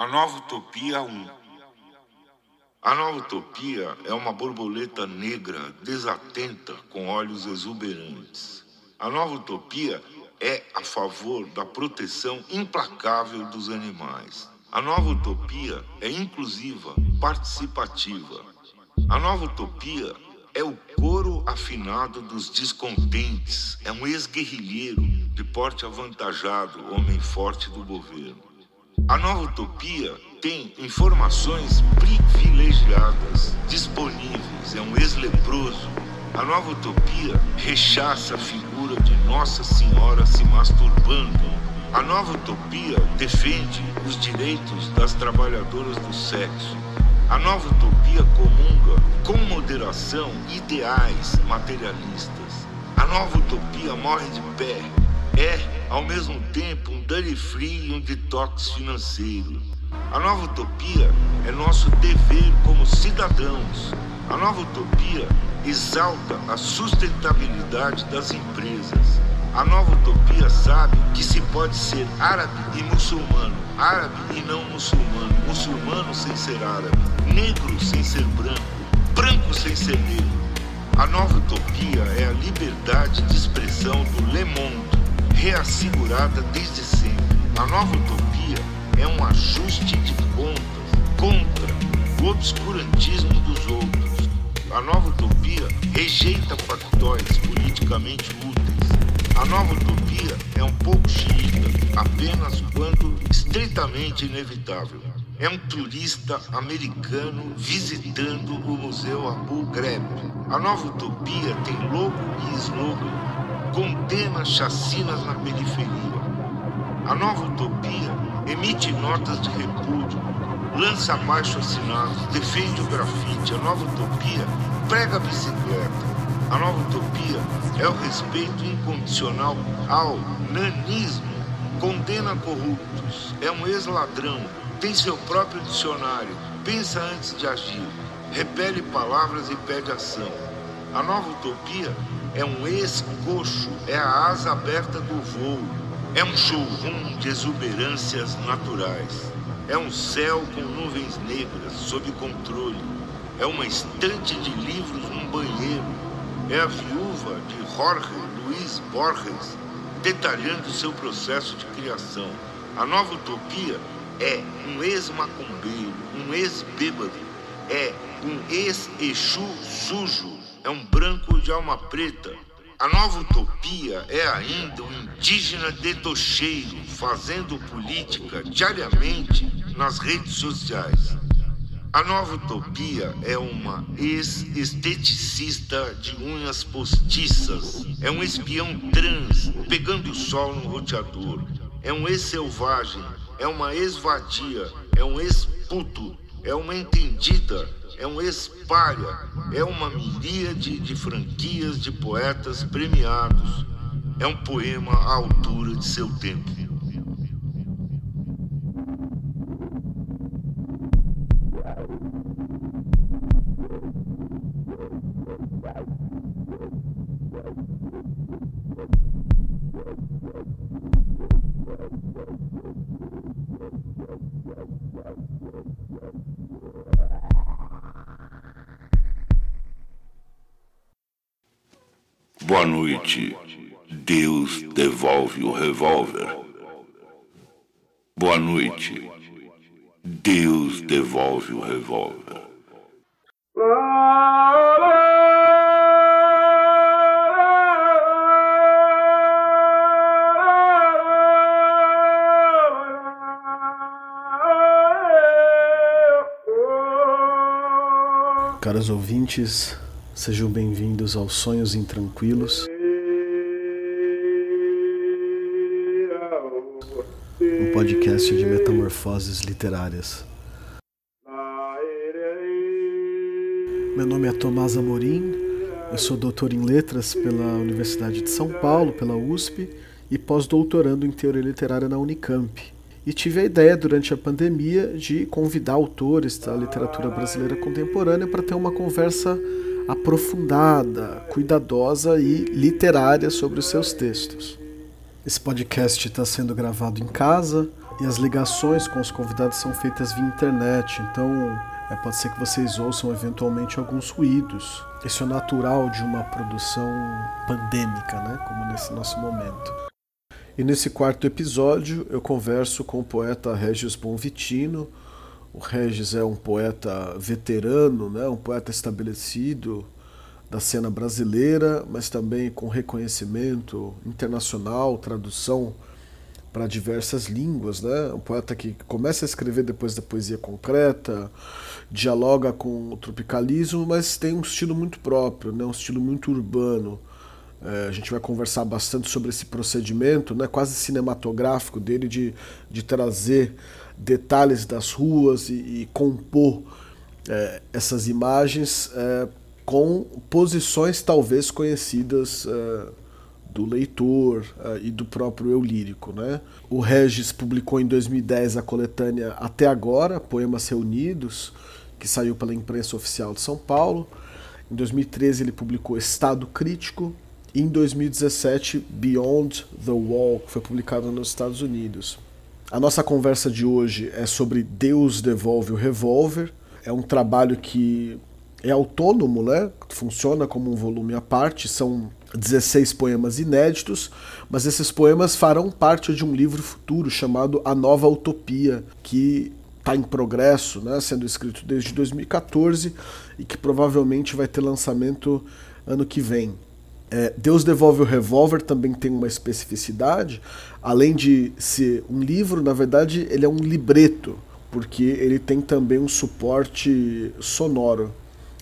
A Nova Utopia 1. A Nova Utopia é uma borboleta negra desatenta com olhos exuberantes. A Nova Utopia é a favor da proteção implacável dos animais. A Nova Utopia é inclusiva, participativa. A Nova Utopia é o coro afinado dos descontentes, é um ex-guerrilheiro de porte avantajado, homem forte do governo. A nova utopia tem informações privilegiadas disponíveis, é um ex-leproso. A nova utopia rechaça a figura de Nossa Senhora se masturbando. A nova utopia defende os direitos das trabalhadoras do sexo. A nova utopia comunga com moderação ideais materialistas. A nova utopia morre de pé é, ao mesmo tempo, um dane free e um detox financeiro. A nova utopia é nosso dever como cidadãos. A nova utopia exalta a sustentabilidade das empresas. A nova utopia sabe que se pode ser árabe e muçulmano, árabe e não muçulmano, muçulmano sem ser árabe, negro sem ser branco, branco sem ser negro. A nova utopia é a liberdade de expressão do Le Monde reassegurada desde sempre. A nova utopia é um ajuste de contas contra o obscurantismo dos outros. A nova utopia rejeita factóis politicamente úteis. A nova utopia é um pouco xiita, apenas quando estritamente inevitável. É um turista americano visitando o Museu Abu Ghraib. A nova utopia tem logo e slogan condena chacinas na periferia. A nova utopia emite notas de repúdio, lança abaixo assinados, defende o grafite. A nova utopia prega a bicicleta. A nova utopia é o respeito incondicional ao nanismo, condena corruptos, é um ex-ladrão, tem seu próprio dicionário, pensa antes de agir, repele palavras e pede ação. A nova utopia é um ex-coxo, é a asa aberta do voo, é um showroom de exuberâncias naturais, é um céu com nuvens negras sob controle, é uma estante de livros num banheiro, é a viúva de Jorge Luiz Borges detalhando seu processo de criação. A nova utopia é um ex-macumbeiro, um ex-bêbado, é um ex-exu sujo é um branco de alma preta. A nova utopia é ainda um indígena detocheiro fazendo política diariamente nas redes sociais. A nova utopia é uma ex-esteticista de unhas postiças. É um espião trans pegando o sol no roteador. É um ex-selvagem. É uma ex-vadia. É um ex-puto. É uma entendida é um espalha, é uma miríade de franquias de poetas premiados. É um poema à altura de seu tempo. O revólver. Boa noite. Deus devolve o revólver. Caros ouvintes, Sejam bem-vindos aos Sonhos Intranquilos. Podcast de metamorfoses literárias. Meu nome é Tomás Amorim, eu sou doutor em letras pela Universidade de São Paulo, pela USP, e pós-doutorando em teoria literária na Unicamp. E tive a ideia durante a pandemia de convidar autores da literatura brasileira contemporânea para ter uma conversa aprofundada, cuidadosa e literária sobre os seus textos. Esse podcast está sendo gravado em casa, E as ligações com os convidados são feitas via internet, então é, pode ser que vocês ouçam eventualmente alguns ruídos. Isso é natural de uma produção pandêmica, né? como nesse nosso momento. E nesse quarto episódio eu converso com o poeta Regis Bonvitino. O Regis é um poeta veterano, né? um poeta estabelecido da cena brasileira, mas também com reconhecimento internacional, tradução para diversas línguas, né? Um poeta que começa a escrever depois da poesia concreta, dialoga com o tropicalismo, mas tem um estilo muito próprio, né? Um estilo muito urbano. É, a gente vai conversar bastante sobre esse procedimento, né? Quase cinematográfico dele de, de trazer detalhes das ruas e, e compor é, essas imagens é, com posições talvez conhecidas é, do leitor uh, e do próprio eu lírico. Né? O Regis publicou em 2010 a coletânea Até Agora, Poemas Reunidos, que saiu pela imprensa oficial de São Paulo. Em 2013 ele publicou Estado Crítico e em 2017 Beyond the Wall, que foi publicado nos Estados Unidos. A nossa conversa de hoje é sobre Deus devolve o revólver. É um trabalho que é autônomo, né? Funciona como um volume à parte, são 16 poemas inéditos, mas esses poemas farão parte de um livro futuro chamado A Nova Utopia, que está em progresso, né, sendo escrito desde 2014 e que provavelmente vai ter lançamento ano que vem. É, Deus Devolve o Revólver também tem uma especificidade, além de ser um livro, na verdade ele é um libreto, porque ele tem também um suporte sonoro.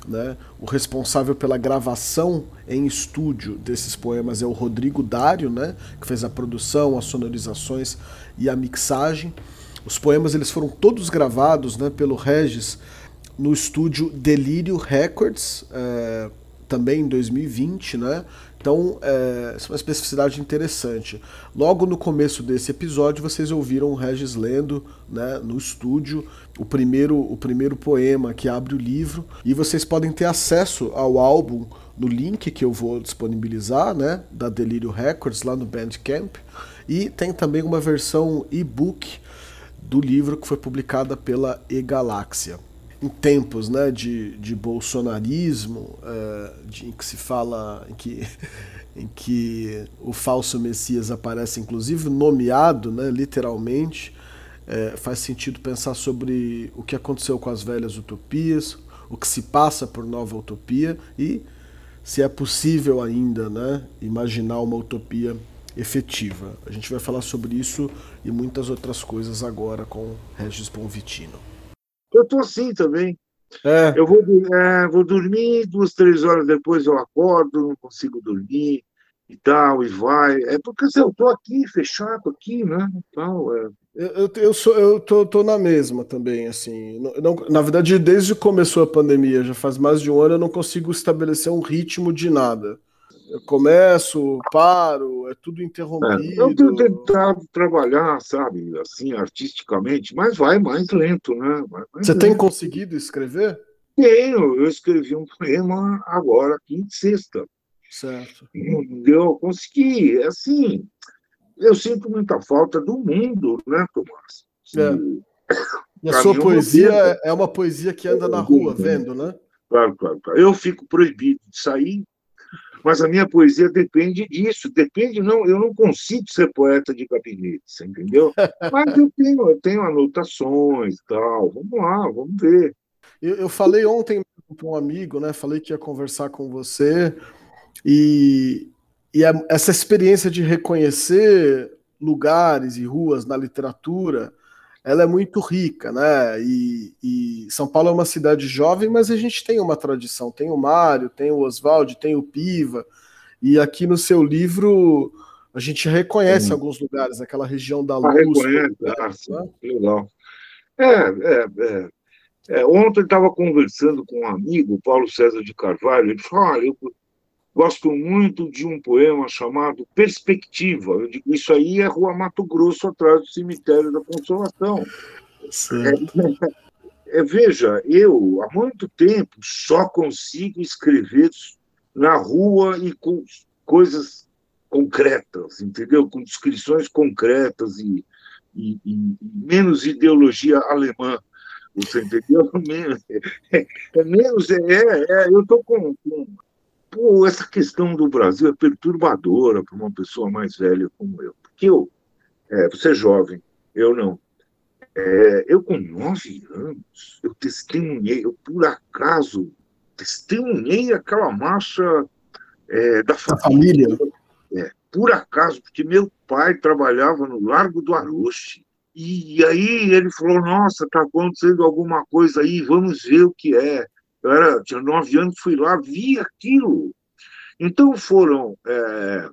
Né? O responsável pela gravação em estúdio desses poemas é o Rodrigo Dário, né? que fez a produção, as sonorizações e a mixagem. Os poemas eles foram todos gravados né, pelo Regis no estúdio Delírio Records, é, também em 2020, né? Então, é, é uma especificidade interessante. Logo no começo desse episódio, vocês ouviram o Regis lendo né, no estúdio o primeiro, o primeiro poema que abre o livro. E vocês podem ter acesso ao álbum no link que eu vou disponibilizar, né, da Delírio Records, lá no Bandcamp. E tem também uma versão e-book do livro que foi publicada pela E-Galáxia em tempos né, de, de bolsonarismo, é, de, em que se fala em que, em que o falso Messias aparece, inclusive nomeado, né, literalmente, é, faz sentido pensar sobre o que aconteceu com as velhas utopias, o que se passa por nova utopia e se é possível ainda né, imaginar uma utopia efetiva. A gente vai falar sobre isso e muitas outras coisas agora com Regis Bonvitino. Eu tô assim também. É. Eu vou, é, vou dormir, duas, três horas depois eu acordo, não consigo dormir e tal, e vai. É porque assim, eu tô aqui, fechado aqui, né? Tal, é. Eu, eu, sou, eu tô, tô na mesma também, assim. Não, na verdade, desde que começou a pandemia, já faz mais de um ano, eu não consigo estabelecer um ritmo de nada. Eu começo, paro, é tudo interrompido. É, eu tenho tentado trabalhar, sabe, assim, artisticamente, mas vai mais lento, né? Mais Você lento. tem conseguido escrever? Tenho, eu escrevi um poema agora, quinta e sexta. Certo. Eu consegui, assim, eu sinto muita falta do mundo, né, Tomás? É. E a sua poesia é uma poesia que anda na rua, vendo, né? Claro, claro, claro. Eu fico proibido de sair, mas a minha poesia depende disso. Depende, não, eu não consigo ser poeta de gabinete, entendeu? Mas eu tenho, eu tenho anotações e tal. Vamos lá, vamos ver. Eu, eu falei ontem com um amigo, né? Falei que ia conversar com você e, e a, essa experiência de reconhecer lugares e ruas na literatura ela é muito rica, né? E, e, São Paulo é uma cidade jovem, mas a gente tem uma tradição. Tem o Mário, tem o Oswaldo, tem o Piva. E aqui no seu livro a gente reconhece alguns lugares, aquela região da ah, luz. Reconhece, ah, né? legal. É, é, é. é ontem eu estava conversando com um amigo, Paulo César de Carvalho, ele falou: olha, eu Gosto muito de um poema chamado Perspectiva. Eu digo, isso aí é Rua Mato Grosso, atrás do cemitério da Consolação. É, é, veja, eu há muito tempo só consigo escrever na rua e com coisas concretas, entendeu? Com descrições concretas e, e, e, menos ideologia alemã. Você entendeu? É, é menos, é, é, eu estou com, com pô, essa questão do Brasil é perturbadora para uma pessoa mais velha como eu. Porque eu, é, você é jovem, eu não. É, eu, com nove anos, eu testemunhei, eu por acaso testemunhei aquela marcha é, da família. família. É, por acaso, porque meu pai trabalhava no Largo do Aroche. E aí ele falou: Nossa, está acontecendo alguma coisa aí, vamos ver o que é. Eu era, tinha nove anos, fui lá, vi aquilo. Então foram. É,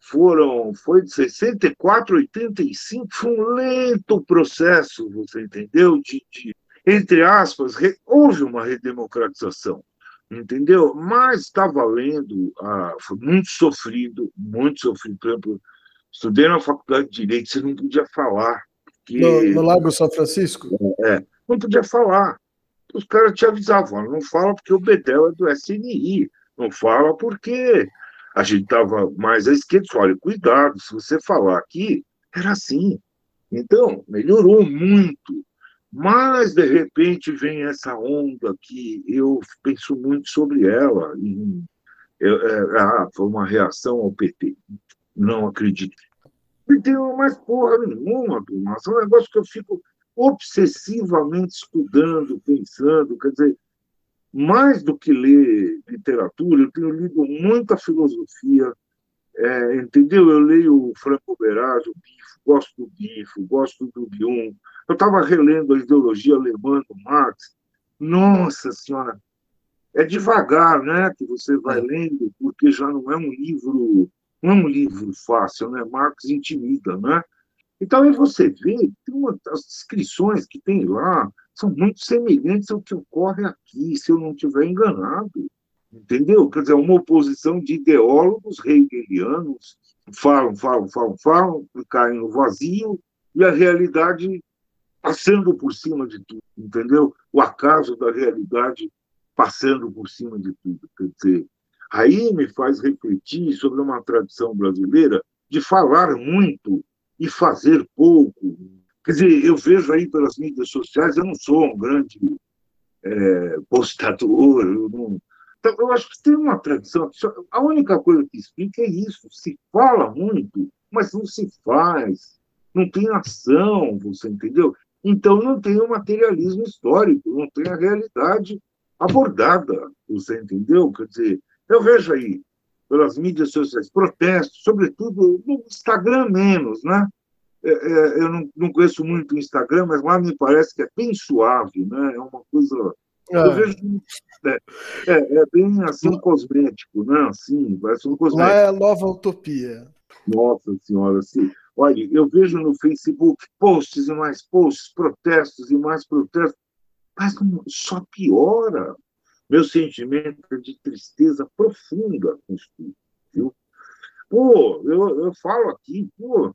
foram foi de 64 a 85, foi um lento processo, você entendeu? De, de entre aspas, re, houve uma redemocratização entendeu? Mas está valendo, ah, foi muito sofrido, muito sofrido. Por exemplo, estudei na faculdade de Direito, você não podia falar. Porque, no, no Lago São Francisco? É, não podia falar. Os caras te avisavam, não fala porque o Bedel é do SNI, não fala porque a gente estava mais à esquerda. Olha, cuidado, se você falar aqui, era assim. Então, melhorou muito. Mas, de repente, vem essa onda que eu penso muito sobre ela. E, eu, é, ah, foi uma reação ao PT. Não acredito. Não tem mais porra nenhuma, turma. É um negócio que eu fico obsessivamente estudando, pensando. Quer dizer, mais do que ler literatura, eu tenho lido muita filosofia, é, entendeu? Eu leio o Franco Berardi, o Bifo, gosto do Bifo, gosto do Bion, eu estava relendo a ideologia alemã do Marx. Nossa Senhora! É devagar né, que você vai é. lendo, porque já não é um livro, não é um livro fácil, né? Marx intimida, né? Então aí você vê, tem uma, as descrições que tem lá são muito semelhantes ao que ocorre aqui, se eu não estiver enganado. Entendeu? Quer dizer, uma oposição de ideólogos hegelianos falam, falam, falam, falam, caem no vazio, e a realidade passando por cima de tudo, entendeu? O acaso da realidade passando por cima de tudo. Quer dizer, aí me faz refletir sobre uma tradição brasileira de falar muito e fazer pouco. Quer dizer, eu vejo aí pelas mídias sociais, eu não sou um grande é, postador, eu não. Então, eu acho que tem uma tradição. A única coisa que explica é isso: se fala muito, mas não se faz, não tem ação, você entendeu? Então, não tem o materialismo histórico, não tem a realidade abordada, você entendeu? Quer dizer, eu vejo aí, pelas mídias sociais, protestos, sobretudo no Instagram menos, né? É, é, eu não, não, conheço muito o Instagram, mas lá me parece que é bem suave, né? É uma coisa. É. Eu vejo. É, é, é, bem assim cosmético, né? Assim, parece um cosmético. Lá é a nova utopia. Nossa Senhora, assim. Olha, eu vejo no Facebook posts e mais posts, protestos e mais protestos, mas só piora. Meu sentimento é de tristeza profunda com isso tudo, viu? Pô, eu, eu falo aqui, pô,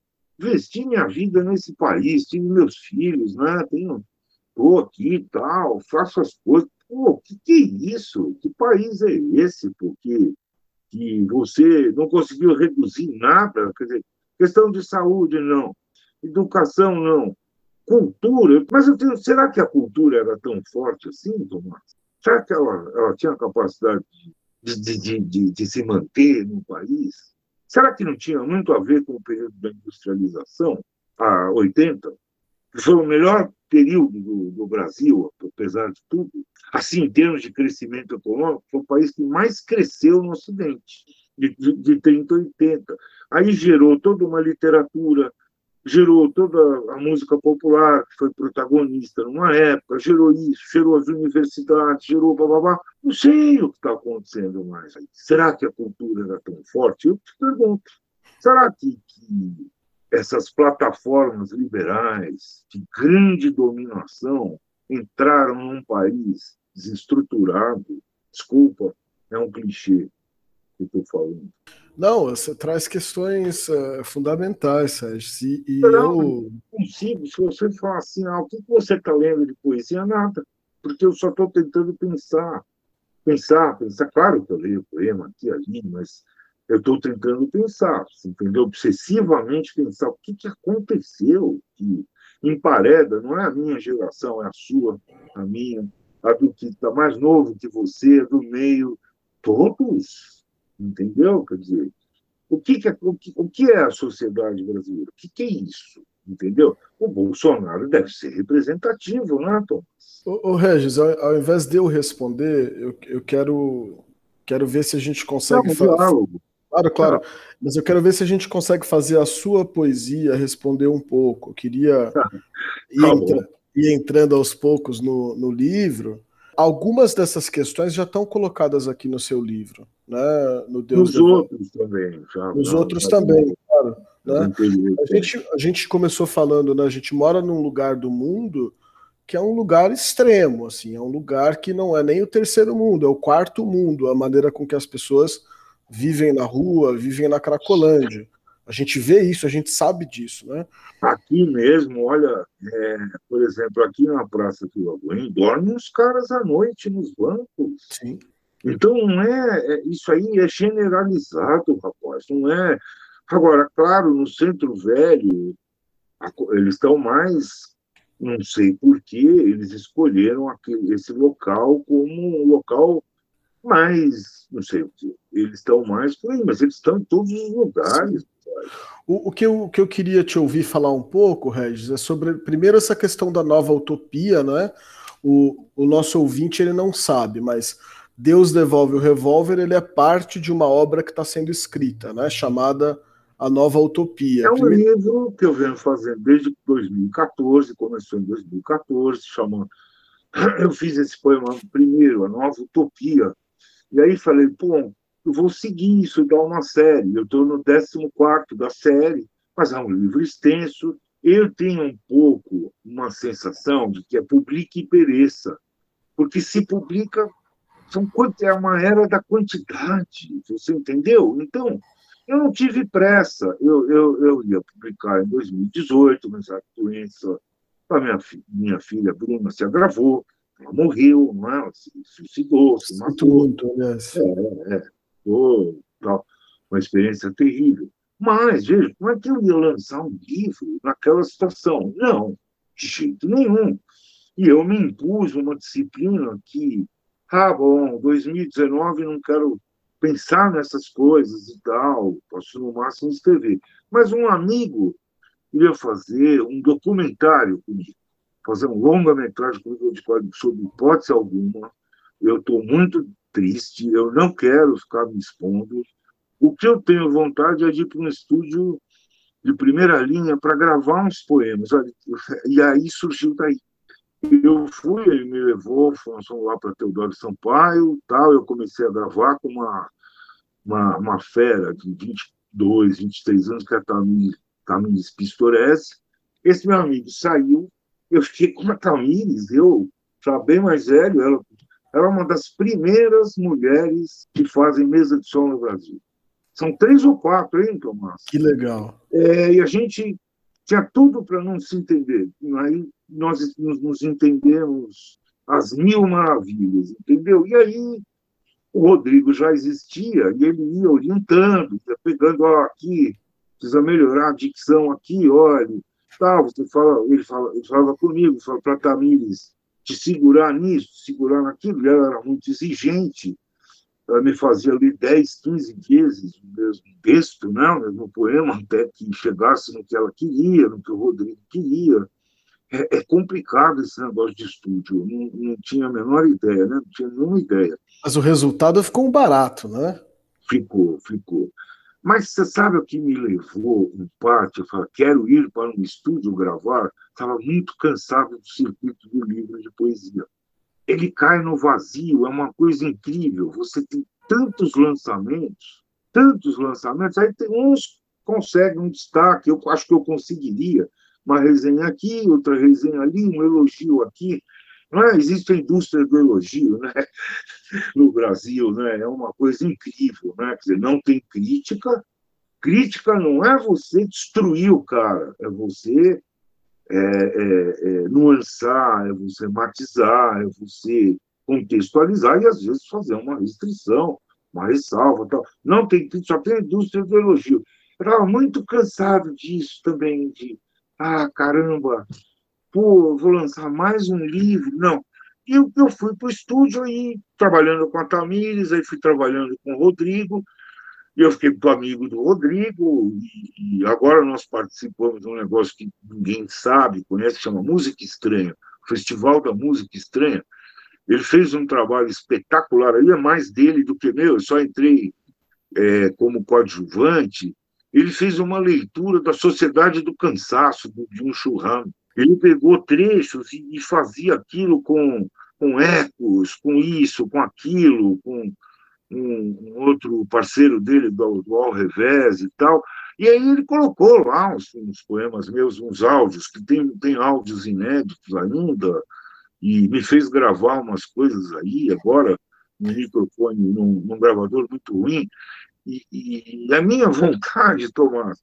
minha vida nesse país, tive meus filhos, né? Tenho, tô aqui e tal, faço as coisas. Pô, que que é isso? Que país é esse? Porque que você não conseguiu reduzir nada, quer dizer, Questão de saúde, não. Educação, não. Cultura. Mas eu tenho, será que a cultura era tão forte assim, Tomás? Será que ela, ela tinha capacidade de, de, de, de, se manter no país? Será que não tinha muito a ver com o período da industrialização, a 80? Que foi o melhor período do, do Brasil, apesar de tudo. Assim, em termos de crescimento econômico, foi o país que mais cresceu no Ocidente, de, de, de 30 a 80. Aí gerou toda uma literatura, gerou toda a música popular, que foi protagonista numa época, gerou isso, gerou as universidades, gerou babá. Não sei o que está acontecendo mais aí. Será que a cultura era tão forte? Eu te pergunto. Será que, que essas plataformas liberais de grande dominação entraram num país desestruturado? Desculpa, é um clichê que estou falando. Não, você traz questões uh, fundamentais, Sérgio. E, e não, eu consigo. Se você falar assim, ah, o que você está lendo de poesia? Nada, porque eu só estou tentando pensar, pensar, pensar. Claro que eu leio poema aqui e ali, mas Eu estou tentando pensar, entendeu? Obsessivamente pensar o que, que aconteceu que empareda, não é a minha geração, é a sua, a minha, a do que está mais novo que você, do meio, todos, entendeu? Quer dizer, o que, que, é, o que, o que é a sociedade brasileira? O que, que é isso? Entendeu? O Bolsonaro deve ser representativo, né, Thomas? Ô, ô Regis, ao, ao, invés de eu responder, eu, eu quero, quero ver se a gente consegue Não, fazer. Diálogo. Claro, claro. Mas eu quero ver se a gente consegue fazer a sua poesia responder um pouco. Eu queria tá ir, entra, ir entrando aos poucos no, no livro. Algumas dessas questões já estão colocadas aqui no seu livro, né? No Deus Nos outros também. Já, Nos não, outros também, claro. Né? A, gente, a gente começou falando, né? A gente mora num lugar do mundo que é um lugar extremo, assim, é um lugar que não é nem o terceiro mundo, é o quarto mundo, a maneira com que as pessoas vivem na rua, vivem na Cracolândia. A gente vê isso, a gente sabe disso, né? Aqui mesmo, olha, é, por exemplo, aqui na Praça Quiloguém, dormem os caras à noite nos bancos. Sim. Então, não é, é, isso aí é generalizado, rapaz, não é. Agora, claro, no Centro Velho, eles estão mais, não sei por que, eles escolheram aquele, esse local como um local mais, não sei o que, eles estão mais por aí, mas eles estão em todos os lugares. O, o, que eu, o que eu queria te ouvir falar um pouco, Regis, é sobre, primeiro, essa questão da nova utopia, né? O, o nosso ouvinte ele não sabe, mas Deus devolve o revólver, ele é parte de uma obra que está sendo escrita, né? Chamada A Nova Utopia. É um primeiro... livro que eu venho fazendo desde 2014, começou em 2014, chamando. Eu fiz esse poema primeiro, A Nova Utopia, e aí falei, pô, eu vou seguir isso, dar uma série. Eu estou no 14 da série, mas é um livro extenso. Eu tenho um pouco uma sensação de que é publique e pereça, porque se publica, são, é uma era da quantidade, você entendeu? Então, eu não tive pressa. Eu, eu, eu ia publicar em 2018, mas a doença a minha, minha filha Bruna se agravou. Ela morreu, não é? Ela se suicidou, se matou. Muito, aliás. É, é. Oh, tal. Uma experiência terrível. Mas, veja, como é que eu ia lançar um livro naquela situação? Não, de jeito nenhum. E eu me impus uma disciplina que, ah, bom, 2019 não quero pensar nessas coisas e tal, posso no máximo escrever. Mas um amigo ia fazer um documentário comigo fazer um longa-metragem comigo de código sob hipótese alguma. Eu estou muito triste, eu não quero ficar me expondo. O que eu tenho vontade é de ir para um estúdio de primeira linha para gravar uns poemas. E aí surgiu daí. Eu fui, ele me levou, fomos lá para Teodoro Sampaio, tal. Eu comecei a gravar com uma, uma, uma fera de 22, 23 anos, que é a Tamires, Tamires Pistorese. Esse meu amigo saiu, eu fiquei com a Tamires, eu, já bem mais velho, ela, ela é uma das primeiras mulheres que fazem mesa de som no Brasil. São três ou quatro, hein, Tomás? Que legal. É, e a gente tinha tudo para não se entender. Aí nós nos, nos entendemos às mil maravilhas, entendeu? E aí o Rodrigo já existia e ele ia orientando, ia pegando, ó, aqui, precisa melhorar a dicção aqui, olha, Tá, você fala, ele, fala, ele falava comigo, falava para Tamires te segurar nisso, segurar naquilo, ela era muito exigente, ela me fazia ler 10, 15 vezes o mesmo texto, né, o mesmo poema, até que chegasse no que ela queria, no que o Rodrigo queria. É, é complicado esse negócio de estúdio, eu não, não tinha a menor ideia, né? não tinha nenhuma ideia. Mas o resultado ficou um barato, né? Ficou, ficou. Mas você sabe o que me levou, em parte, a falar, quero ir para um estúdio gravar? Estava muito cansado do circuito do livro de poesia. Ele cai no vazio, é uma coisa incrível. Você tem tantos lançamentos, tantos lançamentos, aí tem uns conseguem um destaque, eu acho que eu conseguiria uma resenha aqui, outra resenha ali, um elogio aqui. Não é? Existe a indústria do elogio né? no Brasil, né? é uma coisa incrível. Né? Quer dizer, não tem crítica. Crítica não é você destruir o cara, é você é, é, é, nuançar, é você matizar, é você contextualizar e, às vezes, fazer uma restrição. uma ressalva tal. Não tem só tem a indústria do elogio. Eu estava muito cansado disso também, de ah, caramba, pô, vou lançar mais um livro. Não. Eu, eu fui para o estúdio aí, trabalhando com a Tamires, aí fui trabalhando com o Rodrigo, e eu fiquei amigo do Rodrigo, e, e, agora nós participamos de um negócio que ninguém sabe, conhece, chama Música Estranha, Festival da Música Estranha. Ele fez um trabalho espetacular, aí é mais dele do que meu, eu só entrei é, como coadjuvante. Ele fez uma leitura da Sociedade do Cansaço, de um churrasco. Ele pegou trechos e, fazia aquilo com, com ecos, com isso, com aquilo, com um, um outro parceiro dele do, do Al Revés e tal. E aí ele colocou lá uns, uns, poemas meus, uns áudios, que tem, tem áudios inéditos ainda, e me fez gravar umas coisas aí, agora, no microfone, num, num gravador muito ruim. E, e, a minha vontade, Tomás,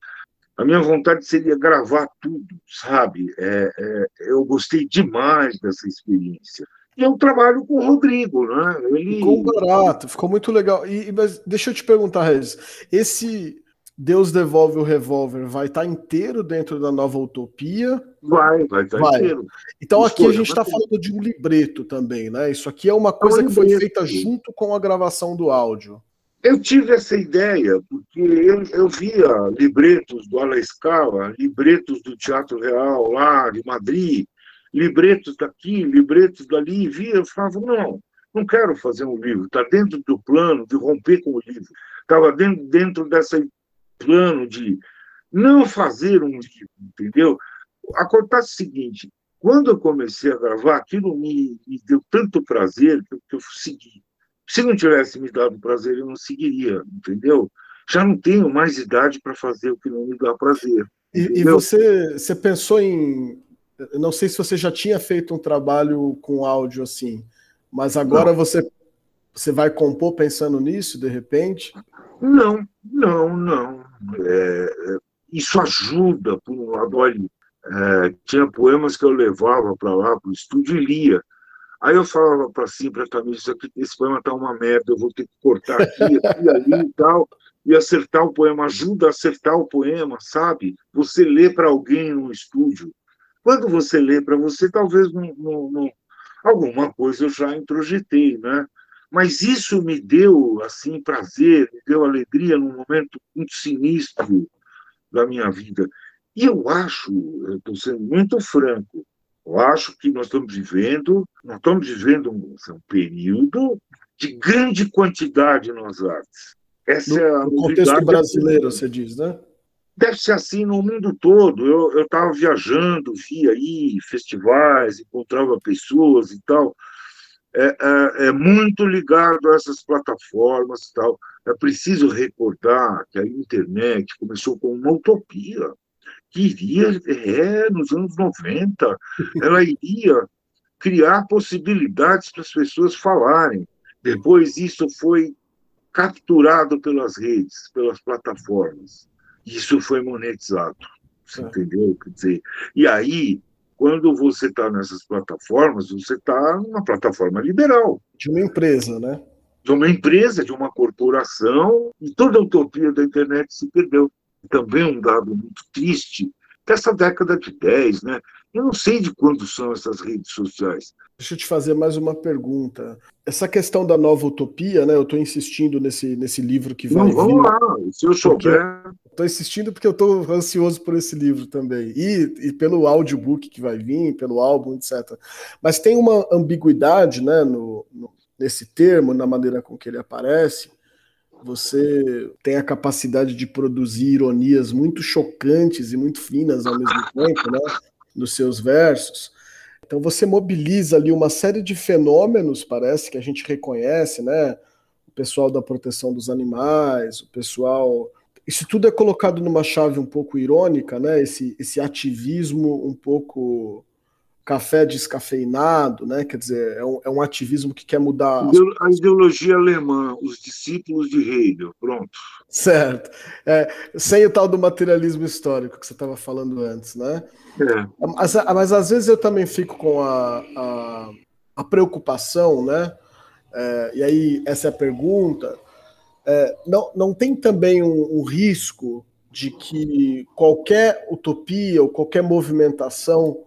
a minha vontade seria gravar tudo, sabe? É, é, eu gostei demais dessa experiência. E eu trabalho com o Rodrigo, né? Ele... Ficou barato, ficou muito legal. E, mas deixa eu te perguntar, Regis, esse Deus devolve o revólver vai estar tá inteiro dentro da nova utopia? Vai, vai estar tá inteiro. Então aqui a gente está falando de um libreto também, né? Isso aqui é uma coisa é um que foi feita junto com a gravação do áudio. Eu tive essa ideia porque eu, eu via libretos do Ala Escala, libretos do Teatro Real lá de Madrid, libretos daqui, libretos dali, via, eu falava, não, não quero fazer um livro, está dentro do plano de romper com o livro, estava dentro, dentro desse plano de não fazer um livro, entendeu? Acontece o seguinte, quando eu comecei a gravar, aquilo me, me deu tanto prazer que eu, que eu segui. Se não tivesse me dado prazer, eu não seguiria, entendeu? Já não tenho mais idade para fazer o que não me dá prazer. E, e, você, você pensou em. Não sei se você já tinha feito um trabalho com áudio assim, mas agora você, você vai compor pensando nisso, de repente? Não, não, não. É, é isso ajuda, por um lado. Olha, é, tinha poemas que eu levava para lá, para o estúdio e lia. Aí eu falava para si, para a Camila, isso aqui, esse poema tá uma merda, eu vou ter que cortar aqui, aqui, ali e tal, e acertar o poema. Ajuda a acertar o poema, sabe? Você lê para alguém no estúdio. Quando você lê para você, talvez não, não, não, alguma coisa eu já introjetei, né? Mas isso me deu, assim, prazer, me deu alegria num momento muito sinistro da minha vida. E eu acho, estou sendo muito franco, eu acho que nós estamos vivendo, nós estamos vivendo um, assim, um período de grande quantidade nas artes. Essa no, é a no contexto brasileiro, você diz, né? Deve ser assim no mundo todo. Eu estava viajando, via aí festivais, encontrava pessoas e tal. É, é, é, muito ligado a essas plataformas e tal. É preciso recordar que a internet começou com uma utopia que iria, é, nos anos 90, ela iria criar possibilidades para as pessoas falarem. Depois isso foi capturado pelas redes, pelas plataformas. Isso foi monetizado. Você é. entendeu? Quer dizer, e aí, quando você está nessas plataformas, você está numa plataforma liberal. De uma empresa, né? De uma empresa, de uma corporação, e toda a utopia da internet se perdeu também um dado muito triste dessa década de 10, né? Eu não sei de quando são essas redes sociais. Deixa eu te fazer mais uma pergunta. Essa questão da nova utopia, né? Eu estou insistindo nesse, nesse livro que vai. Não, vamos vir, lá, se eu souber. Estou insistindo porque eu estou ansioso por esse livro também. E, e pelo audiobook que vai vir, pelo álbum, etc. Mas tem uma ambiguidade né, no, no, nesse termo, na maneira com que ele aparece, você tem a capacidade de produzir ironias muito chocantes e muito finas ao mesmo tempo, né? Nos seus versos. Então você mobiliza ali uma série de fenômenos, parece que a gente reconhece, né? O pessoal da proteção dos animais, o pessoal. Isso tudo é colocado numa chave um pouco irônica, né? Esse, esse ativismo um pouco café descafeinado, né? Quer dizer, é um, é um ativismo que quer mudar. A ideologia alemã, os discípulos de Hegel, pronto. Certo. É, sem o tal do materialismo histórico que você estava falando antes, né? É. Mas, mas às vezes eu também fico com a, a, a preocupação, né? É, e aí, essa é a pergunta. é, não, não tem também um, um risco de que qualquer utopia ou qualquer movimentação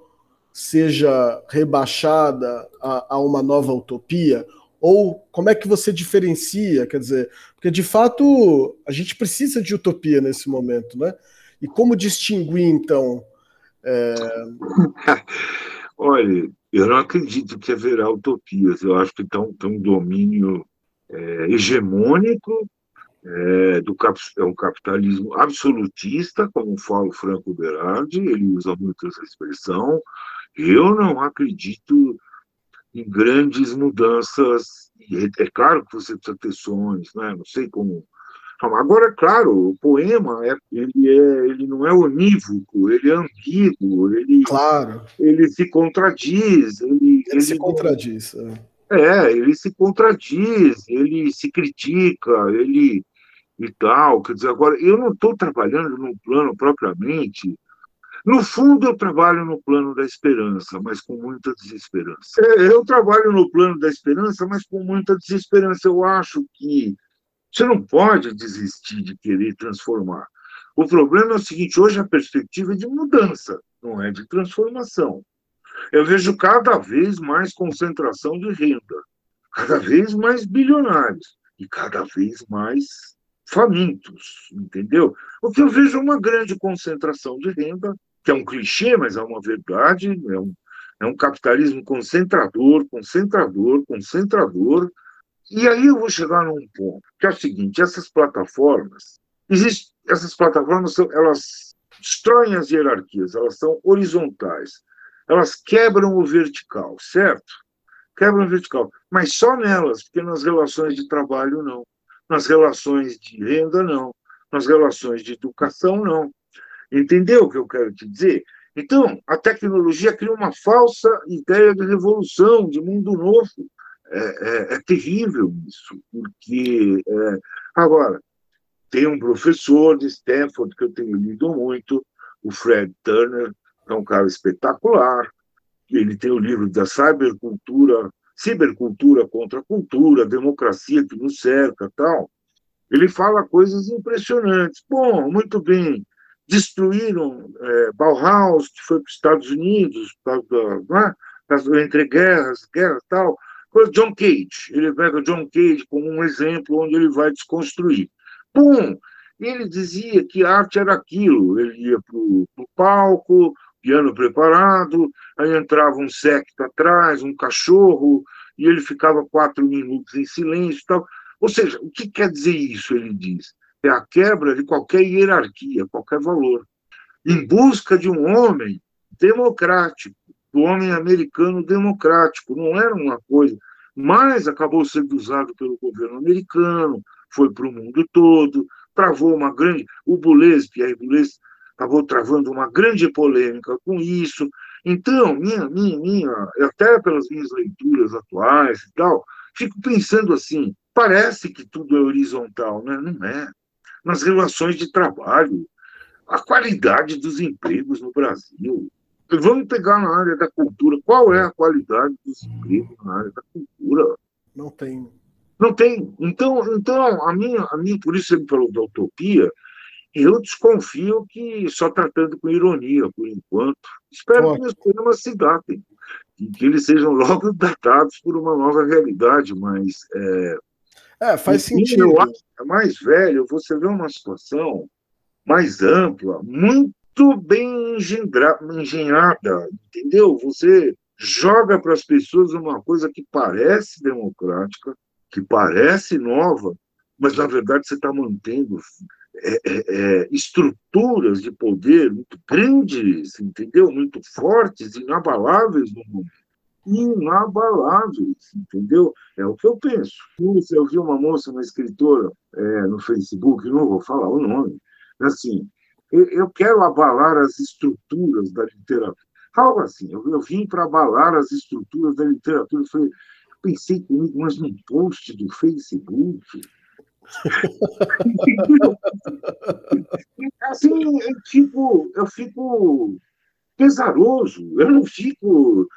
seja rebaixada a, a, uma nova utopia? Ou como é que você diferencia? Quer dizer, porque de fato a gente precisa de utopia nesse momento, né? E como distinguir então? É... Olha, eu não acredito que haverá utopias. Eu acho que tem, tem um domínio é, hegemônico é, do é um capitalismo absolutista, como fala o Franco Berardi, ele usa muito essa expressão. Eu não acredito em grandes mudanças. É claro que você precisa ter sonhos, né? não sei como. Agora, é claro, o poema é, ele, é, ele não é unívoco, ele é ambíguo, ele, claro. ele se contradiz. Ele, ele, ele se contradiz. É. é, ele se contradiz, ele se critica, ele e tal. Quer dizer, agora, eu não estou trabalhando num plano propriamente. No fundo, eu trabalho no plano da esperança, mas com muita desesperança. É, eu trabalho no plano da esperança, mas com muita desesperança. Eu acho que você não pode desistir de querer transformar. O problema é o seguinte: hoje a perspectiva é de mudança, não é de transformação. Eu vejo cada vez mais concentração de renda, cada vez mais bilionários e cada vez mais famintos, entendeu? O que eu vejo é uma grande concentração de renda, que é um clichê, mas é uma verdade, é um, é um capitalismo concentrador, concentrador, concentrador. E aí eu vou chegar num ponto, que é o seguinte, essas plataformas, existe, essas plataformas, elas destroem as hierarquias, elas são horizontais, elas quebram o vertical, certo? Quebram o vertical, mas só nelas, porque nas relações de trabalho não. Nas relações de renda, não. Nas relações de educação, não. Entendeu o que eu quero te dizer? Então, a tecnologia cria uma falsa ideia de revolução, de mundo novo. É, é, é terrível isso, porque. É... Agora, tem um professor de Stanford que eu tenho lido muito, o Fred Turner, que é um cara espetacular. Ele tem o livro da cybercultura cibercultura contra a cultura, democracia que nos cerca, tal. Ele fala coisas impressionantes. Bom, muito bem. Destruíram é, Bauhaus, que foi para os Estados Unidos, da, né, entre guerras, guerras tal. Coisa John Cage. Ele pega John Cage como um exemplo onde ele vai desconstruir. Bom, ele dizia que arte era aquilo. Ele ia para o palco, piano preparado, aí entrava um secto atrás, um cachorro, e ele ficava quatro minutos em silêncio e tal. Ou seja, o que quer dizer isso, ele diz? É a quebra de qualquer hierarquia, qualquer valor, em busca de um homem democrático, do homem americano democrático. Não era uma coisa, mas acabou sendo usado pelo governo americano, foi para o mundo todo, travou uma grande. O Boulez, Pierre Boulez, acabou travando uma grande polêmica com isso. Então, minha, minha, minha, até pelas minhas leituras atuais e tal, fico pensando assim: parece que tudo é horizontal, né? Não é. Nas relações de trabalho, a qualidade dos empregos no Brasil. Vamos pegar na área da cultura. Qual é a qualidade dos empregos na área da cultura? Não tem. Não tem. Então, então a minha, a minha, por isso você me falou da utopia, eu desconfio que, só tratando com ironia por enquanto, espero Ótimo. que os problemas se datem, que eles sejam logo datados por uma nova realidade, mas. É, é faz sentido. Eu acho que é mais velho, você vê uma situação mais ampla, muito bem engenhada, entendeu? Você joga para as pessoas uma coisa que parece democrática, que parece nova, mas na verdade você está mantendo é, é, é, estruturas de poder muito grandes, entendeu? Muito fortes, inabaláveis no mundo. Inabaláveis, entendeu? É o que eu penso. Eu vi uma moça, uma escritora, é, no Facebook, não vou falar o nome, assim, eu, quero abalar as estruturas da literatura. Algo assim, eu, eu vim para abalar as estruturas da literatura. Eu falei, pensei comigo, mas num post do Facebook, assim, eu eu fico pesaroso, eu não fico,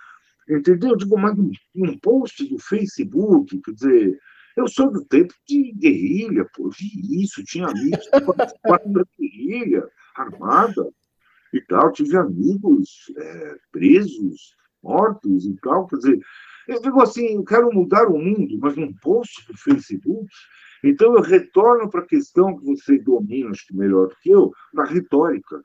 entendeu? Digo, mas um post do Facebook, quer dizer, Eu sou do tempo de guerrilha, pô, vi isso, tinha amigos que participaram da guerrilha armada e tal, tive amigos é, presos, mortos e tal, quer dizer, eu digo assim, eu quero mudar o mundo, mas não posto no Facebook. Então eu retorno para a questão que você domina, acho que melhor do que eu, da retórica.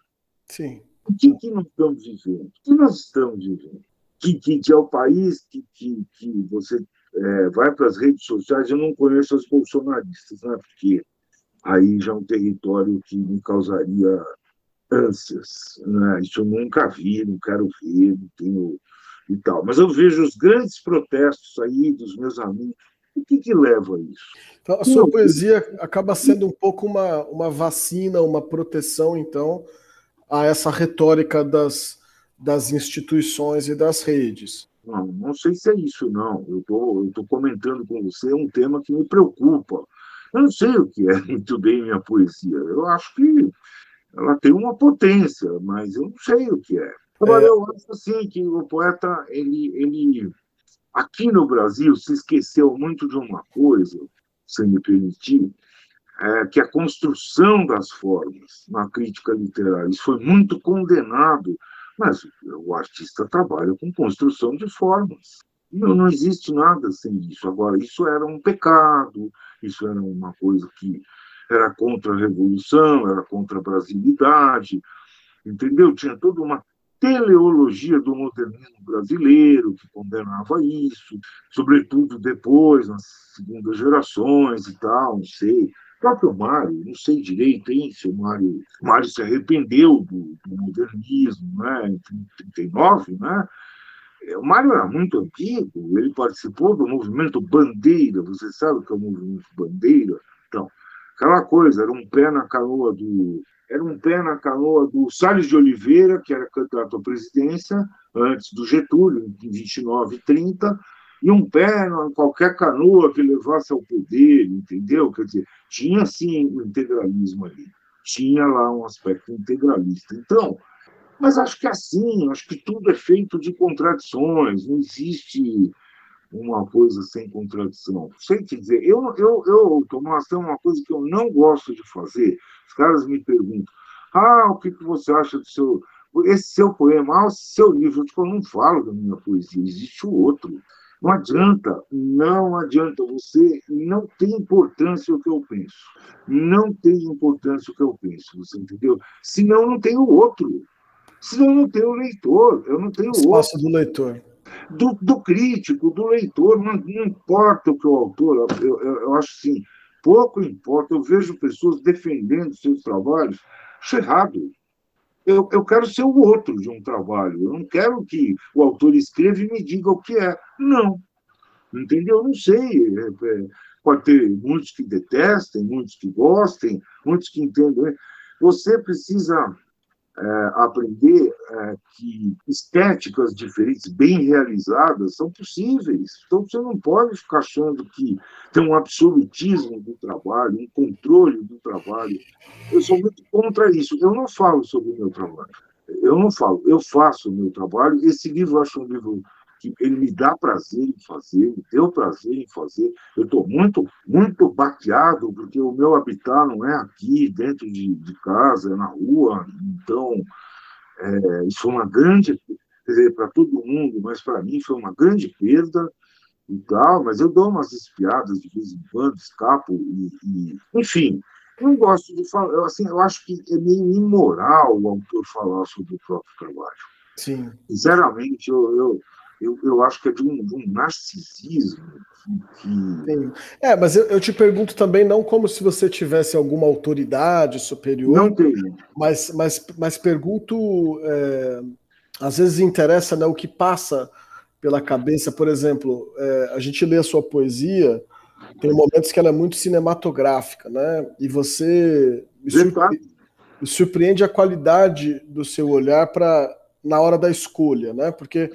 Sim. O que, que nós estamos vivendo? O que nós estamos vivendo? Que, que, que é o país que, que, que você é, vai para as redes sociais, eu não conheço os bolsonaristas, né? porque aí já é um território que me causaria ânsias. Né? Isso eu nunca vi, não quero ver, não tenho e tal. Mas eu vejo os grandes protestos aí dos meus amigos. O que, que leva a isso? Então, a sua poesia acaba sendo um pouco uma, uma vacina, uma proteção, então, a essa retórica das, das instituições e das redes. Não, não sei se é isso, não. Eu tô, estou comentando com você um tema que me preocupa. Eu não sei o que é muito bem minha poesia. Eu acho que ela tem uma potência, mas eu não sei o que é. Agora, é... eu acho assim que o poeta, ele, ele, aqui no Brasil, se esqueceu muito de uma coisa, se me permitir, é, que é a construção das formas na crítica literária. Isso foi muito condenado, mas o artista trabalha com construção de formas. Não, não existe nada sem isso. Agora, isso era um pecado, isso era uma coisa que era contra a revolução, era contra a brasilidade, entendeu? Tinha toda uma teleologia do modernismo brasileiro que condenava isso, sobretudo depois, nas segundas gerações e tal, não sei. Próprio Mário, não sei direito, hein, se o Mário, Mário se arrependeu do, do modernismo, né, em 1939, né? É, o Mário era muito antigo, ele participou do movimento Bandeira, você sabe o que é o movimento Bandeira? Então, aquela coisa, era um pé na canoa do, era um pé na canoa do Salles de Oliveira, que era candidato à presidência, antes do Getúlio, em 29 e 30, e um pé em qualquer canoa que levasse ao poder, entendeu? Quer dizer, tinha sim o integralismo ali, tinha lá um aspecto integralista. Então, mas acho que é assim, acho que tudo é feito de contradições, não existe uma coisa sem contradição. Sei te dizer, eu, eu, eu Tomás, tem uma coisa que eu não gosto de fazer. Os caras me perguntam: ah, o que, que você acha do seu. Esse seu poema, ah, o seu livro. Eu, digo, eu não falo da minha poesia, existe o outro. Não adianta, não adianta. Você não tem importância o que eu penso. Não tem importância o que eu penso, você entendeu? Senão não tem o outro. Senão não tem o leitor. Eu não tenho o Espaço outro. do leitor do, do crítico, do leitor, não, não, importa o que o autor, eu, eu, eu, acho assim, pouco importa, eu vejo pessoas defendendo seus trabalhos, isso é errado. Eu, eu quero ser o outro de um trabalho, eu não quero que o autor escreva e me diga o que é. Não. Entendeu? Eu não sei. É, é, pode ter muitos que detestem, muitos que gostem, muitos que entendem. Você precisa é, aprender é, que estéticas diferentes, bem realizadas, são possíveis. Então, você não pode ficar achando que tem um absolutismo do trabalho, um controle do trabalho. Eu sou muito contra isso. Eu não falo sobre o meu trabalho. Eu não falo, eu faço o meu trabalho. Esse livro eu acho um livro que ele me dá prazer em fazer, me deu prazer em fazer. Eu estou muito, muito baqueado, porque o meu habitat não é aqui, dentro de, de casa, é na rua. Então, é, isso foi uma grande, quer dizer, para todo mundo, mas para mim foi uma grande perda e tal, mas eu dou umas espiadas de vez em quando, escapo, e, e enfim, não gosto de falar, eu, assim, eu acho que é meio imoral o autor falar sobre o próprio trabalho. Sim. Sinceramente, eu, eu, eu, eu acho que é de um, de um narcisismo. Que... É, mas eu, eu, te pergunto também, não como se você tivesse alguma autoridade superior. Não tenho. Mas, mas, mas pergunto, é, às vezes interessa né, o que passa pela cabeça. Por exemplo, é, a gente lê a sua poesia, tem momentos que ela é muito cinematográfica, né? E você me, surpre... me surpreende a qualidade do seu olhar para na hora da escolha, né? Porque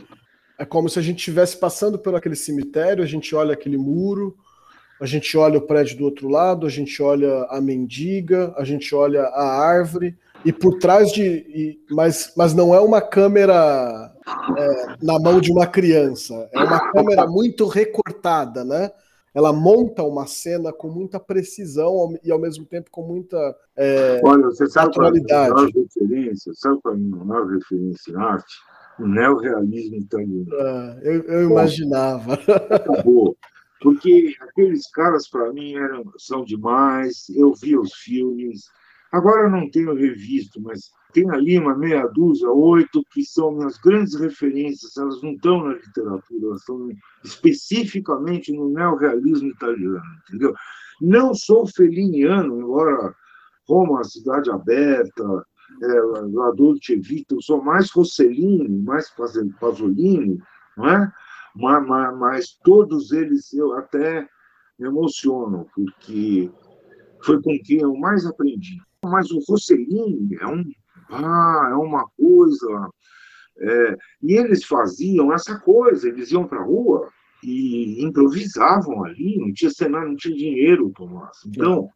é como se a gente estivesse passando por aquele cemitério, a gente olha aquele muro, a gente olha o prédio do outro lado, a gente olha a mendiga, a gente olha a árvore, e por trás de. E, mas, mas não é uma câmera é, na mão de uma criança, é uma câmera muito recortada, né? ela monta uma cena com muita precisão e ao mesmo tempo com muita é, Olha, você sabe qual é a maior referência? Sabe qual é a maior referência em arte? O neorrealismo italiano. Ah, eu, eu imaginava. Acabou. Porque aqueles caras, para mim, eram, são demais. Eu vi os filmes. Agora não tenho revisto, mas tem ali uma meia dúzia, oito, que são minhas grandes referências. Elas não estão na literatura, elas estão especificamente no neorrealismo italiano, entendeu? Não sou feliniano, embora Roma, Cidade Aberta, é, Dolce Vita, sou mais Rossellini, mais Pasolini, não é? Mas, mas, mas todos eles eu até me emociono, porque foi com quem eu mais aprendi. Mas o Rossellini é um ah, é uma coisa. É, e eles faziam essa coisa, eles iam para a rua e improvisavam ali, não tinha cenário, não tinha dinheiro, Tomás. Então,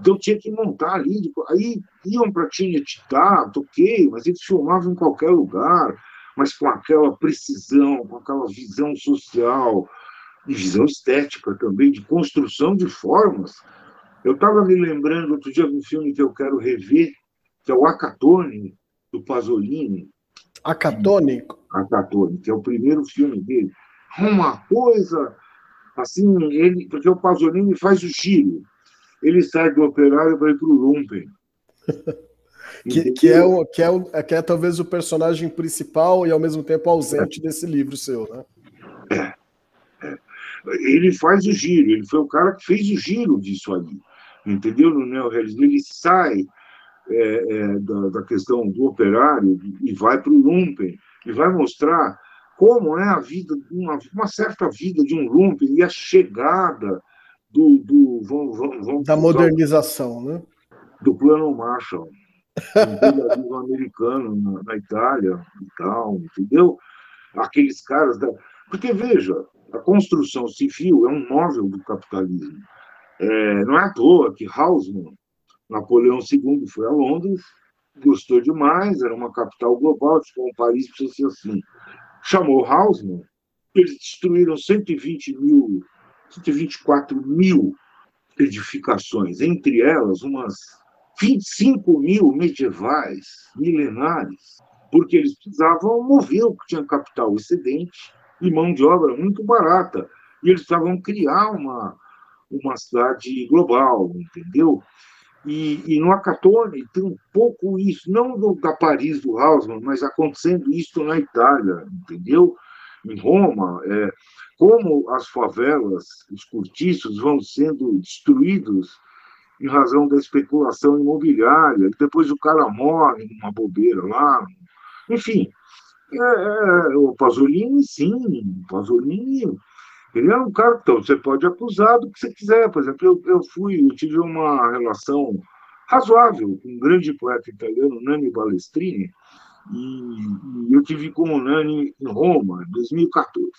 então tinha que montar ali. Aí iam para Tinetitá, toquei, mas eles filmavam em qualquer lugar, mas com aquela precisão, com aquela visão social e visão estética também, de construção de formas. Eu estava me lembrando outro dia de um filme que eu quero rever, que é o Acatone, do Pasolini. Acatone? Acatone, que é o primeiro filme dele. Uma coisa, assim, ele, porque o Pasolini faz o giro. Ele sai do operário para ir para o Lumpen. que, que, é o, que, é o, que é talvez o personagem principal e ao mesmo tempo ausente é. desse livro seu, né? É, é. Ele faz o giro, ele foi o cara que fez o giro disso ali. Entendeu? No neorrealismo, ele sai é, é, da, da, questão do operário e vai para o lumpen e vai mostrar como é a vida, uma, uma certa vida de um lumpen e a chegada do, do vamos, vamos, da modernização, né? Do plano Marshall, do americano na, na, Itália e tal, entendeu? Aqueles caras da, porque veja, a construção civil é um móvel do capitalismo. É, não é à toa que Hausmann Napoleão II foi a Londres, gostou demais, era uma capital global, como Paris precisa ser assim. Chamou Haussmann, eles destruíram 120 mil, 124 mil edificações, entre elas umas 25 mil medievais, milenares, porque eles precisavam mover o que tinha capital excedente e mão de obra muito barata. E eles precisavam criar uma, uma cidade global, entendeu? E, e no Acatone tem um pouco isso, não do, da Paris do Hausmann, mas acontecendo isso na Itália, entendeu? Em Roma, é, como as favelas, os cortiços vão sendo destruídos em razão da especulação imobiliária, depois o cara morre numa bobeira lá. Enfim, é, é, o Pasolini, sim, o Pasolini ele é um cara, então, você pode acusar do que você quiser. Por exemplo, eu, eu fui, eu tive uma relação razoável com um grande poeta italiano, Nani Balestrini, e, eu tive com o Nani em Roma, em 2014.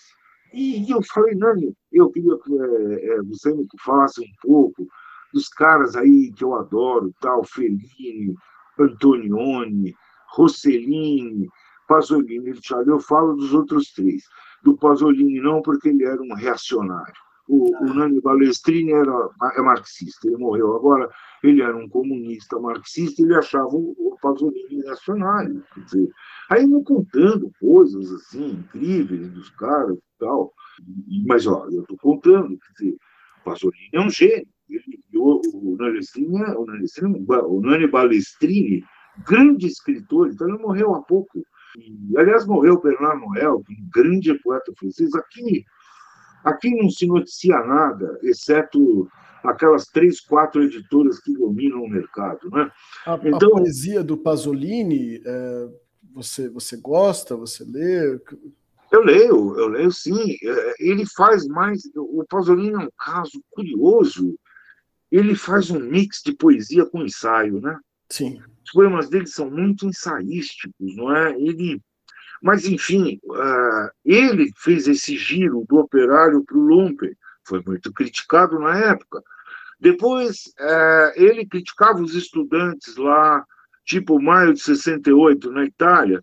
E, e eu falei, Nani, eu queria que é, é, você me falasse um pouco dos caras aí que eu adoro, tal, Fellini, Antonioni, Rossellini, Pasolini. Eu falo dos outros três do Pasolini não, porque ele era um reacionário. O, o Nani Balestrini era, é marxista, ele morreu agora, ele era um comunista marxista, ele achava o, Pasolini reacionário. Quer dizer, aí me contando coisas assim, incríveis dos caras e tal. Mas, ó, eu estou contando, quer dizer, o Pasolini é um gênio. Ele, o, o, Nani, o, o Nani Balestrini, grande escritor, então ele morreu há pouco. E, aliás, morreu Bernard Noël, um grande poeta francês. Aqui, aqui não se noticia nada, exceto aquelas três, quatro editoras que dominam o mercado. Né? A, então, a poesia do Pasolini, é, você, você gosta, você lê? Eu leio, eu leio sim. É, ele faz mais. O Pasolini é um caso curioso. Ele faz um mix de poesia com ensaio, né? Sim. Os poemas dele são muito ensaísticos, não é? Ele, mas, enfim, uh, ele fez esse giro do operário para o lumpen, foi muito criticado na época. Depois, uh, ele criticava os estudantes lá, tipo maio de 68, na Itália,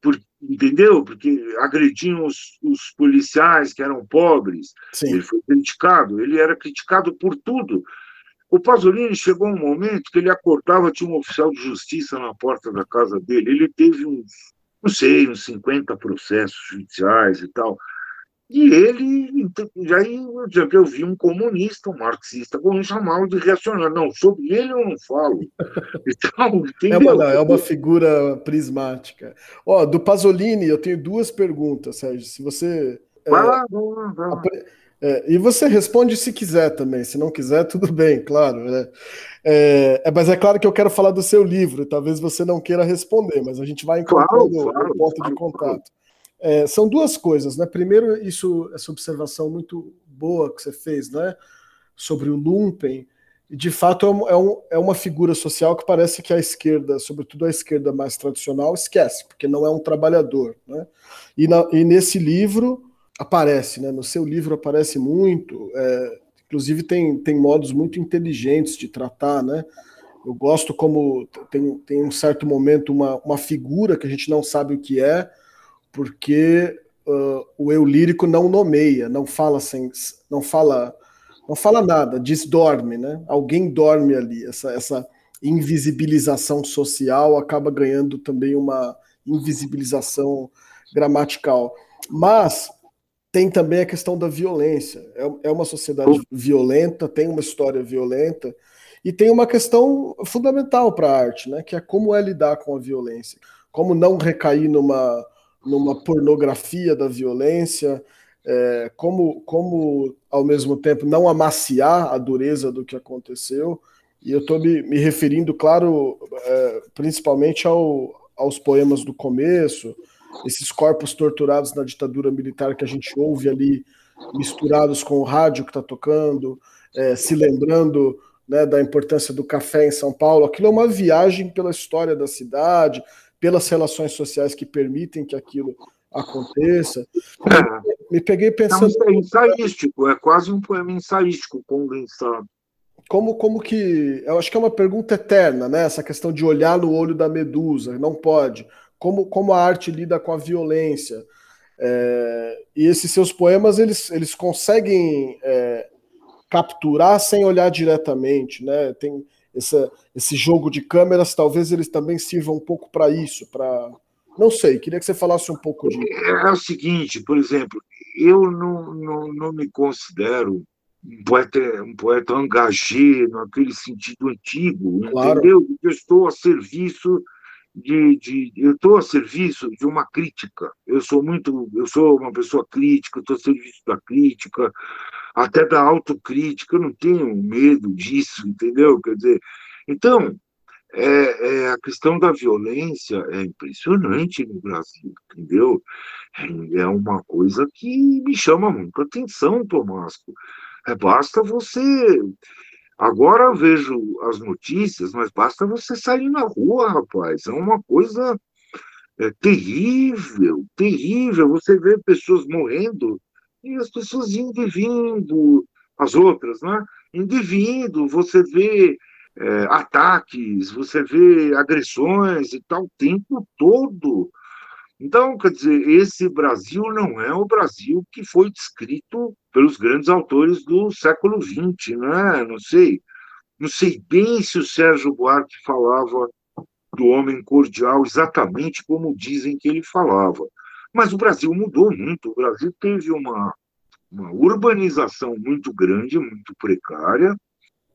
por, entendeu? Porque agrediam os, os, policiais que eram pobres. Sim. Ele foi criticado, ele era criticado por tudo. O Pasolini chegou um momento que ele acordava, tinha um oficial de justiça na porta da casa dele. Ele teve uns, não sei, uns 50 processos judiciais e tal. E ele, então, já eu vi um comunista, um marxista, como chamá-lo de reacionário. Não, sobre ele eu não falo. Então, é, uma, é uma figura prismática. Ó, do Pasolini, eu tenho duas perguntas, Sérgio. Se você. Vai é, lá, vai lá, vai lá. É, e você responde se quiser também. Se não quiser, tudo bem, claro. Né? É, é, mas é claro que eu quero falar do seu livro. Talvez você não queira responder, mas a gente vai encontrando claro, claro, o ponto de contato. É, são duas coisas, né? Primeiro, isso, essa observação muito boa que você fez, né? Sobre o Lumpen. De fato, é, é, um, é uma figura social que parece que a esquerda, sobretudo a esquerda mais tradicional, esquece, porque não é um trabalhador, né? E, na, e nesse livro aparece, né? No seu livro aparece muito, é, inclusive tem, tem modos muito inteligentes de tratar, né? Eu gosto como tem, tem um certo momento uma, uma figura que a gente não sabe o que é, porque uh, o eu lírico não nomeia, não fala sem, não fala, não fala nada, diz dorme, né? Alguém dorme ali. Essa, essa invisibilização social acaba ganhando também uma invisibilização gramatical. Mas tem também a questão da violência. É, é uma sociedade violenta, tem uma história violenta. E tem uma questão fundamental para a arte, né? Que é como é lidar com a violência, como não recair numa numa pornografia da violência, é, como, como, ao mesmo tempo, não amaciar a dureza do que aconteceu. E eu estou me, me, referindo, claro, é, principalmente ao, aos poemas do começo, esses corpos torturados na ditadura militar que a gente ouve ali, misturados com o rádio que está tocando, é, se lembrando né, da importância do café em São Paulo. Aquilo é uma viagem pela história da cidade, pelas relações sociais que permitem que aquilo aconteça. É. Me peguei pensando. É um ensaístico, é quase um poema ensaístico condensado. Como, como que. Eu acho que é uma pergunta eterna, né? Essa questão de olhar no olho da medusa, não pode. Como, como a arte lida com a violência. É, e esses seus poemas, eles, eles conseguem é, capturar sem olhar diretamente, né? Tem, essa, esse jogo de câmeras, talvez eles também sirvam um pouco para isso, para não sei, queria que você falasse um pouco disso. É, é o seguinte, por exemplo, eu não, não, não me considero um poeta, um poeta engagé naquele sentido antigo, claro. entendeu? Eu estou a serviço de, de eu estou a serviço de uma crítica. Eu sou muito, eu sou uma pessoa crítica, estou a serviço da crítica, até da autocrítica. Eu não tenho medo disso, entendeu? Quer dizer, então é, é, a questão da violência é impressionante no Brasil, entendeu? É, é uma coisa que me chama muito atenção, Tomasco. É, basta você Agora eu vejo as notícias, mas basta você sair na rua, rapaz. É uma coisa é, terrível, terrível. Você vê pessoas morrendo e as pessoas indo e vindo, as outras, né? Indo e vindo. Você vê é, ataques, você vê agressões e tal o tempo todo. Então, quer dizer, esse Brasil não é o Brasil que foi descrito pelos grandes autores do século XX, né? Não sei, não sei bem se o Sérgio Buarque falava do homem cordial exatamente como dizem que ele falava. Mas o Brasil mudou muito. O Brasil teve uma, uma urbanização muito grande, muito precária,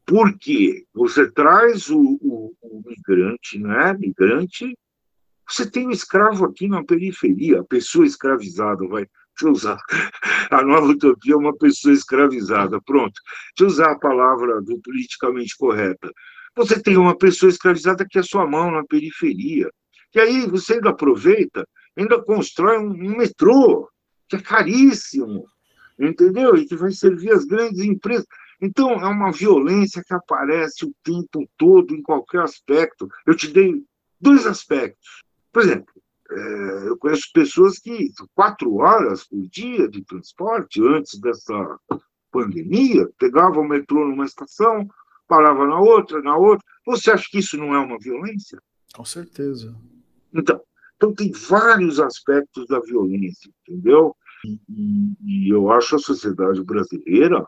porque você traz o, o, o migrante, né? Migrante você tem um escravo aqui na periferia, a pessoa escravizada, vai. Deixa eu usar. A nova utopia é uma pessoa escravizada. Pronto. Deixa eu usar a palavra do politicamente correta. Você tem uma pessoa escravizada que é sua mão na periferia. E aí você ainda aproveita, ainda constrói um, metrô, que é caríssimo, entendeu? E que vai servir as grandes empresas. Então, é uma violência que aparece o tempo todo, em qualquer aspecto. Eu te dei dois aspectos. Por exemplo, eu conheço pessoas que quatro horas por dia de transporte antes dessa pandemia, pegavam o metrô numa estação, parava na outra, na outra. Você acha que isso não é uma violência? Com certeza. Então, Então, tem vários aspectos da violência, entendeu? E, e, e eu acho a sociedade brasileira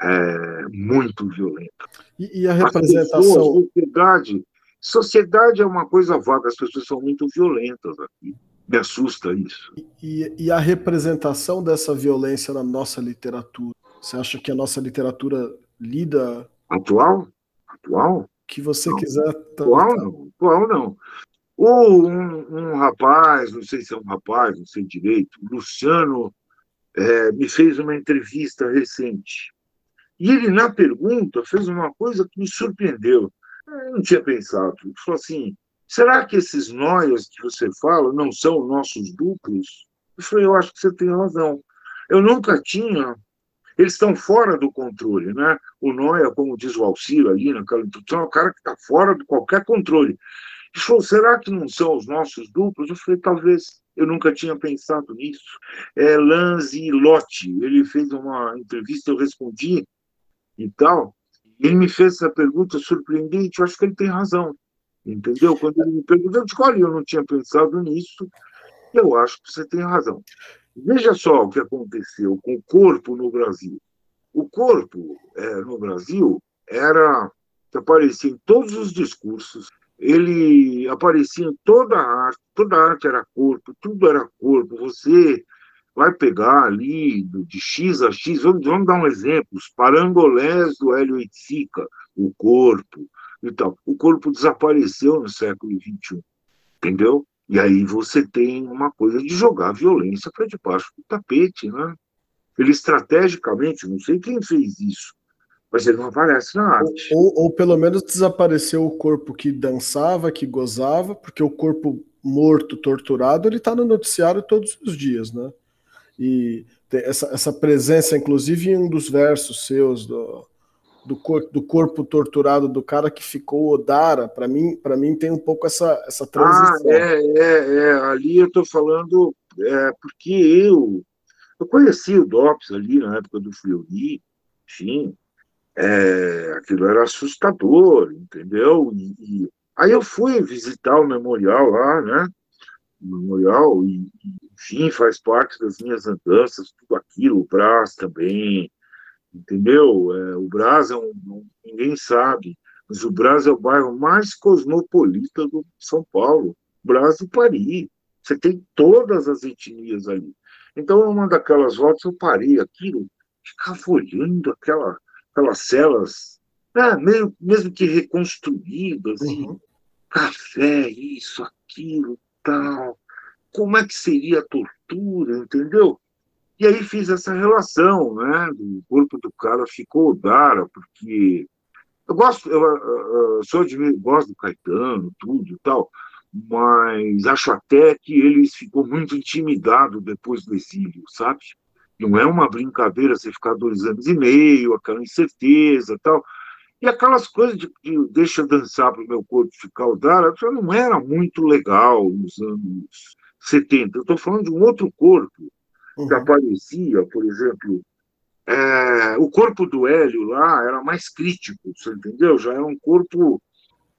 é, muito violenta. E, e a representação. Pessoas, sociedade, sociedade é uma coisa vaga, as pessoas são muito violentas aqui. Me assusta isso. E, e a representação dessa violência na nossa literatura? Você acha que a nossa literatura lida. Atual? Atual? Que você não. quiser. Atual não. Atual não. Ou um, um, rapaz, não sei se é um rapaz, não sei direito, Luciano é, me fez uma entrevista recente. E ele, na pergunta, fez uma coisa que me surpreendeu. Eu não tinha pensado. Ele falou assim: será que esses noias que você fala não são nossos duplos? Eu falei: eu acho que você tem razão. Eu nunca tinha. Eles estão fora do controle, né? O Noia, como diz o Alcir ali naquela introdução, é o cara que está fora de qualquer controle. Ele falou: será que não são os nossos duplos? Eu falei: talvez. Eu nunca tinha pensado nisso. É Lanzi Lotti. Ele fez uma entrevista, eu respondi e tal. Ele me fez essa pergunta surpreendente, eu acho que ele tem razão. Entendeu? Quando ele me perguntou, eu disse: olha, eu não tinha pensado nisso, eu acho que você tem razão. Veja só o que aconteceu com o corpo no Brasil. O corpo é, no Brasil era que aparecia em todos os discursos, ele aparecia em toda a arte, toda a arte era corpo, tudo era corpo. Você vai pegar ali de X a X, vamos, vamos dar um exemplo, os parangolés do Hélio Itzica, o corpo e tal. O corpo desapareceu no século XXI, entendeu? E aí você tem uma coisa de jogar violência para debaixo do tapete, né? Ele estrategicamente, não sei quem fez isso, mas ele não aparece na arte. Ou, ou, pelo menos desapareceu o corpo que dançava, que gozava, porque o corpo morto, torturado, ele está no noticiário todos os dias, né? E essa, essa presença, inclusive, em um dos versos seus do, do, cor, do corpo torturado do cara que ficou Odara, para mim, para mim tem um pouco essa, essa transição. Ah, é, é, é. ali eu estou falando é, porque eu eu conheci o DOPS ali na época do Fleury, enfim, é, aquilo era assustador, entendeu? E, e, aí eu fui visitar o memorial lá, né? O memorial, e, enfim, faz parte das minhas andanças, tudo aquilo, o Brás também, entendeu? É, o Brás é um, um, ninguém sabe, mas o Brás é o bairro mais cosmopolita do São Paulo, Brás do Paris. Você tem todas as etnias ali. Então, uma daquelas voltas, eu parei aquilo, ficava olhando aquela, aquelas celas, né, meio, mesmo que reconstruídas, uhum. café, isso, aquilo, tal como é que seria a tortura, entendeu? E aí fiz essa relação, né? O corpo do cara ficou Dara, porque eu gosto, eu, eu, eu sou de gosto do Caetano, tudo e tal, mas acho até que ele ficou muito intimidado depois do exílio, sabe? Não é uma brincadeira você ficar dois anos e meio, aquela incerteza tal. E aquelas coisas de, de deixa dançar para o meu corpo ficar o Dara, não era muito legal nos anos 70. Eu estou falando de um outro corpo uhum. que aparecia, por exemplo, é, o corpo do Hélio lá era mais crítico, você entendeu? Já era um corpo.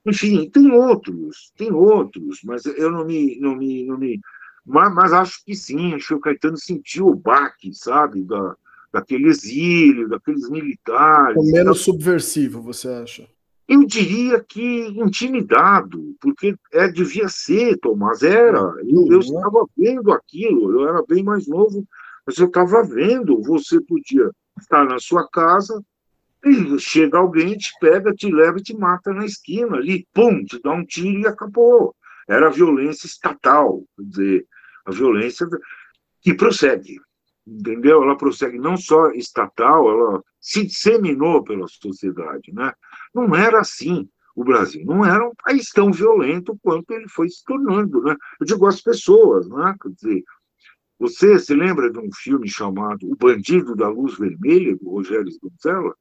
Enfim, tem outros, tem outros, mas eu não me. Não me, não me mas, mas acho que sim, acho que o Caetano sentiu o baque, sabe, da, daquele exílio, daqueles militares. O menos subversivo, você acha? Eu diria que intimidado, porque é, devia ser, Tomás, era. Eu, eu estava vendo aquilo, eu era bem mais novo, mas eu estava vendo. Você podia estar na sua casa e chega alguém, te pega, te leva e te mata na esquina ali, pum, te dá um tiro e acabou. Era violência estatal, quer dizer, a violência que prossegue, entendeu? Ela prossegue não só estatal, ela se disseminou pela sociedade, né? Não era assim. O Brasil não era um país tão violento quanto ele foi se tornando, né? Eu digo as pessoas, né? Quer dizer, você se lembra de um filme chamado O Bandido da Luz Vermelha, do Rogério Gonzalo?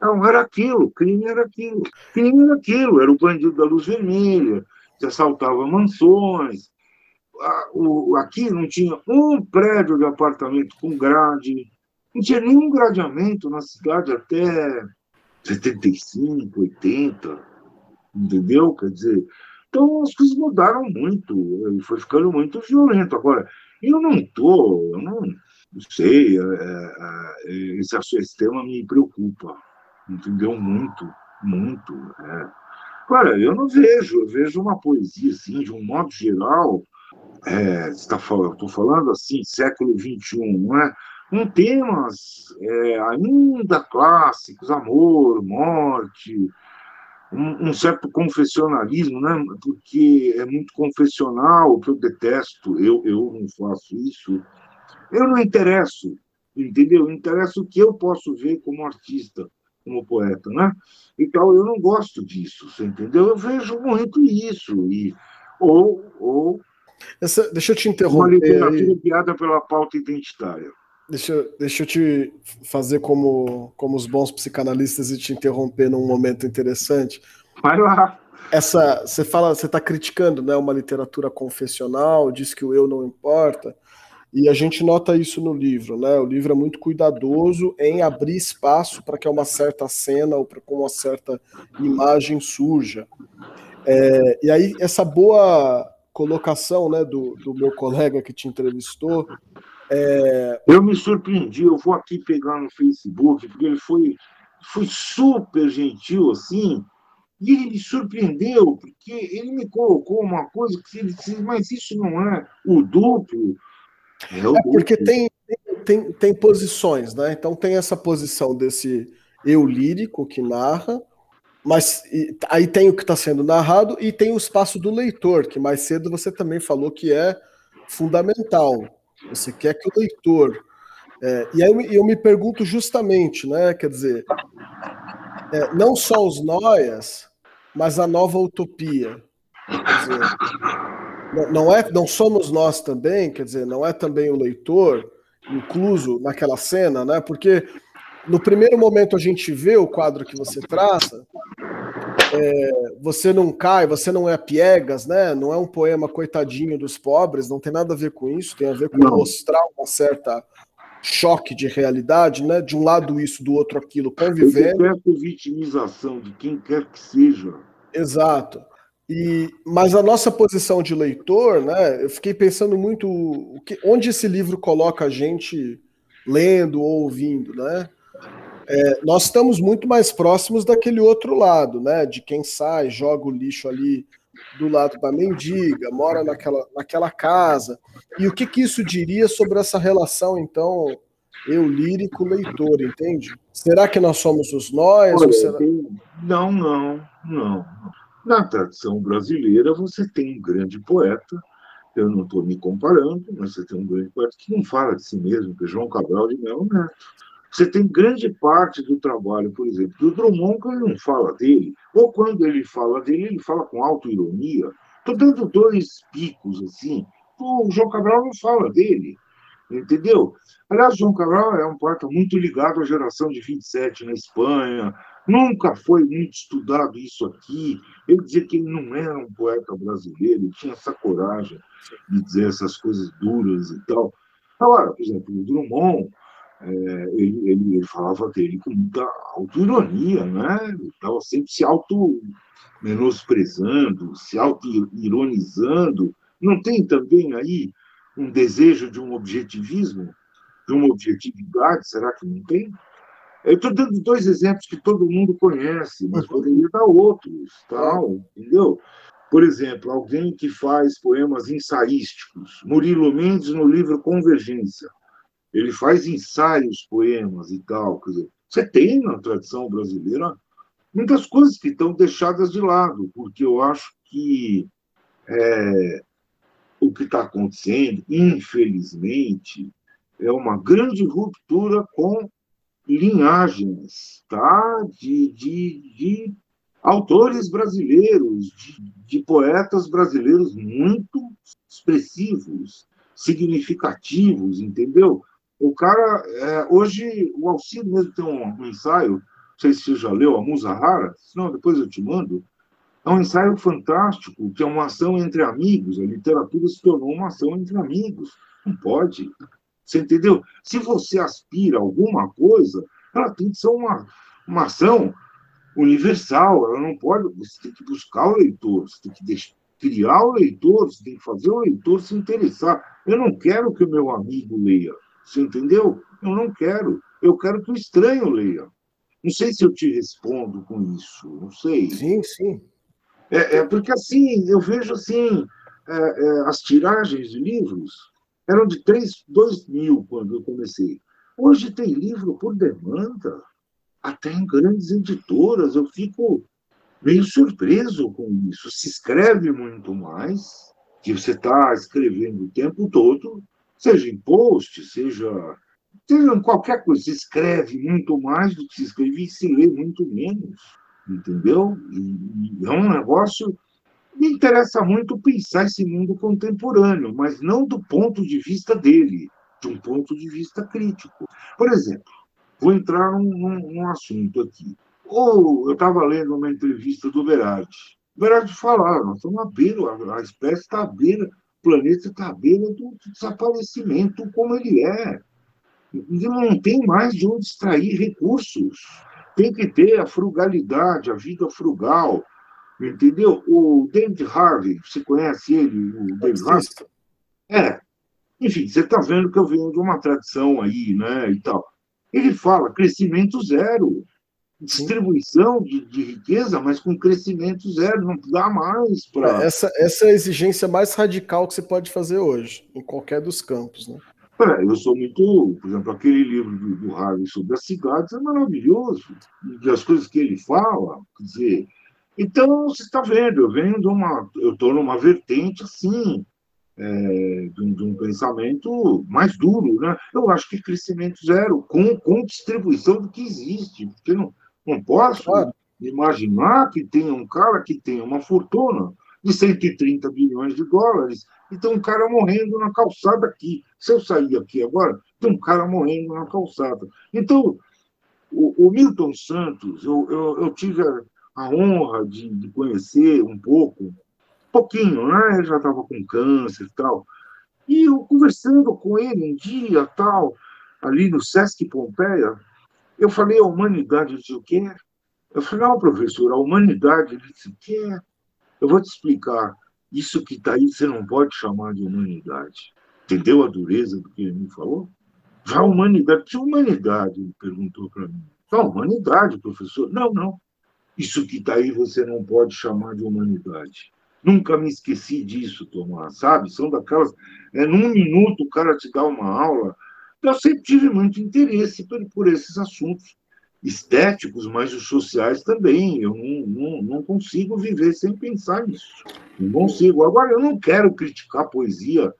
Não, era aquilo, crime era aquilo. Crime era aquilo, era o bandido da luz vermelha, que assaltava mansões. Aqui não tinha um prédio de apartamento com grade, não tinha nenhum gradeamento na cidade até 75, 80, entendeu? Quer dizer, Então as coisas mudaram muito, foi ficando muito violento. Agora, eu não estou, eu não, sei, é, é, esse, esse tema me preocupa, entendeu? Muito, muito. É. Eu não vejo, eu vejo uma poesia assim, de um modo geral, é, está falando, estou falando assim, século XXI, não é? Com temas é, ainda clássicos, amor, morte, um, um, certo confessionalismo, né? porque é muito confessional, que eu detesto, eu, eu não faço isso. Eu não interesso, entendeu? Interessa o que eu posso ver como artista, como poeta, né? Então, eu não gosto disso, você entendeu? Eu vejo muito isso, e, ou, ou Essa, deixa eu te interromper. Uma literatura guiada pela pauta identitária. Deixa, deixa eu te fazer como, como os bons psicanalistas e te interromper num momento interessante. Vai lá. Essa, você fala, você está criticando, né, uma literatura confessional, diz que o eu não importa, e a gente nota isso no livro, né? O livro é muito cuidadoso em abrir espaço para que uma certa cena ou para que uma certa imagem surja. É, e aí essa boa colocação, né, do, do meu colega que te entrevistou é... Eu me surpreendi, eu vou aqui pegar no Facebook, porque ele foi, foi super gentil, assim, e ele me surpreendeu, porque ele me colocou uma coisa que ele disse, mas isso não é o duplo. É, o é porque duplo. Tem, tem, tem posições, né? Então tem essa posição desse eu lírico que narra, mas aí tem o que está sendo narrado e tem o espaço do leitor, que mais cedo você também falou que é fundamental. Você quer que o leitor. É, e aí eu, eu, me pergunto justamente, né? Quer dizer, é, não só os noias, mas a nova utopia. Dizer, não, não, é, não somos nós também, quer dizer, não é também o leitor incluso naquela cena, né? Porque no primeiro momento a gente vê o quadro que você traça, é, você não cai, você não é piegas, né? Não é um poema coitadinho dos pobres, não tem nada a ver com isso, tem a ver com não. mostrar uma certa choque de realidade, né? De um lado isso, do outro aquilo, convivendo. Eu vitimização de quem quer que seja. Exato. E, mas a nossa posição de leitor, né? Eu fiquei pensando muito o que, onde esse livro coloca a gente lendo ou ouvindo, né? É, nós estamos muito mais próximos daquele outro lado, né? De quem sai, joga o lixo ali do lado da mendiga, mora naquela, naquela casa. E o que, que isso diria sobre essa relação, então, eu lírico leitor, entende? Será que nós somos os nós? Olha, será... Não, não, não. Na tradição brasileira, você tem um grande poeta, eu não estou me comparando, mas você tem um grande poeta que não fala de si mesmo, que é João Cabral de Melo Neto. Você tem grande parte do trabalho, por exemplo, do Drummond, que ele não fala dele, ou quando ele fala dele, ele fala com autoironia. Estou dando dois picos assim. O João Cabral não fala dele, entendeu? Aliás, o João Cabral é um poeta muito ligado à geração de 27 na Espanha, nunca foi muito estudado isso aqui. Ele dizia que ele não era um poeta brasileiro, ele tinha essa coragem de dizer essas coisas duras e tal. Agora, por exemplo, o Drummond é, ele, ele, ele, falava dele com muita auto-ironia, né? Estava sempre se auto-menosprezando, se auto-ironizando. Não tem também aí um desejo de um objetivismo, de uma objetividade? Será que não tem? Eu estou dando dois exemplos que todo mundo conhece, mas poderia dar outros, tal, entendeu? Por exemplo, alguém que faz poemas ensaísticos, Murilo Mendes no livro Convergência ele faz ensaios, poemas e tal. Quer dizer, você tem na tradição brasileira muitas coisas que estão deixadas de lado, porque eu acho que é, o que está acontecendo, infelizmente, é uma grande ruptura com linhagens tá? de, de, de autores brasileiros, de, de poetas brasileiros muito expressivos, significativos, entendeu? O cara, é, hoje, o Alcido mesmo tem um, um, ensaio, não sei se você já leu, a Musa Rara, senão depois eu te mando. É um ensaio fantástico, que é uma ação entre amigos. A literatura se tornou uma ação entre amigos. Não pode. Você entendeu? Se você aspira a alguma coisa, ela tem que ser uma, uma ação universal. Ela não pode. Você tem que buscar o leitor, você tem que deixar, criar o leitor, você tem que fazer o leitor se interessar. Eu não quero que o meu amigo leia. Você entendeu? Eu não quero. Eu quero que o estranho leia. Não sei se eu te respondo com isso, não sei. Sim, sim. É, é porque assim, eu vejo assim, é, é, as tiragens de livros eram de 3, 2 mil quando eu comecei. Hoje tem livro por demanda, até em grandes editoras. Eu fico meio surpreso com isso. Se escreve muito mais, que você está escrevendo o tempo todo, seja em post, seja seja qualquer coisa, se escreve muito mais do que se escreve e se lê muito menos, entendeu? E, é um negócio. Me interessa muito pensar esse mundo contemporâneo, mas não do ponto de vista dele, de um ponto de vista crítico. Por exemplo, vou entrar num, num, num assunto aqui. Ou eu estava lendo uma entrevista do Berardi. O Berardi falava, nós estamos à beira, a, espécie está à beira, planeta está à beira do desaparecimento como ele é não tem mais de onde extrair recursos. Tem que ter a frugalidade, a vida frugal. Entendeu? O David Harvey, você conhece ele? O David Harvey? É. Enfim, você está vendo que eu venho de uma tradição aí, né? E tal. Ele fala crescimento zero. Distribuição de, de riqueza, mas com crescimento zero, não dá mais para. É, essa, essa é a exigência mais radical que você pode fazer hoje, em qualquer dos campos, né? É, eu sou muito, por exemplo, aquele livro do, do Harvey sobre as cidades é maravilhoso, e as coisas que ele fala, quer dizer, então você está vendo, eu venho de uma, eu estou numa vertente assim, é, de, um, de, um, pensamento mais duro, né? Eu acho que crescimento zero, com, com distribuição do que existe, porque não, não posso imaginar que tenha um cara que tenha uma fortuna de 130 bilhões de dólares e tem um cara morrendo na calçada aqui. Se eu sair aqui agora, tem um cara morrendo na calçada. Então, o, o Milton Santos, eu, eu, eu tive a, a honra de, de, conhecer um pouco, pouquinho, né? Ele já estava com câncer e tal. E eu conversando com ele um dia, tal, ali no Sesc Pompeia, eu falei, a humanidade, disse, o quê? Eu falei, não, professor, a humanidade, disse, o quê? Eu vou te explicar. Isso que está aí você não pode chamar de humanidade. Entendeu a dureza do que ele me falou? Já a humanidade. Que humanidade? Ele perguntou para mim. Não, humanidade, professor. Não, não. Isso que está aí você não pode chamar de humanidade. Nunca me esqueci disso, Tomás, sabe? São daquelas. É, num minuto o cara te dá uma aula. Eu sempre tive muito interesse por, por esses assuntos estéticos, mas os sociais também. Eu não, não, não consigo viver sem pensar nisso. Não consigo. Agora, eu não quero criticar poesia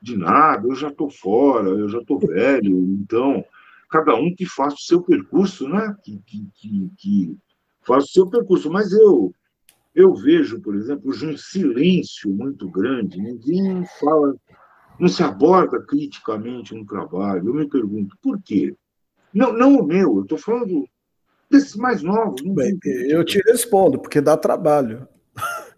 de nada, eu já estou fora, eu já estou velho, então, cada um que faça o seu percurso, né? Que, que, que, que faça o seu percurso. Mas eu, eu vejo, por exemplo, um silêncio muito grande, ninguém fala, não se aborda criticamente um trabalho. Eu me pergunto, por quê? Não, não o meu, eu estou falando desses mais novos. Bem, eu te respondo, porque dá trabalho.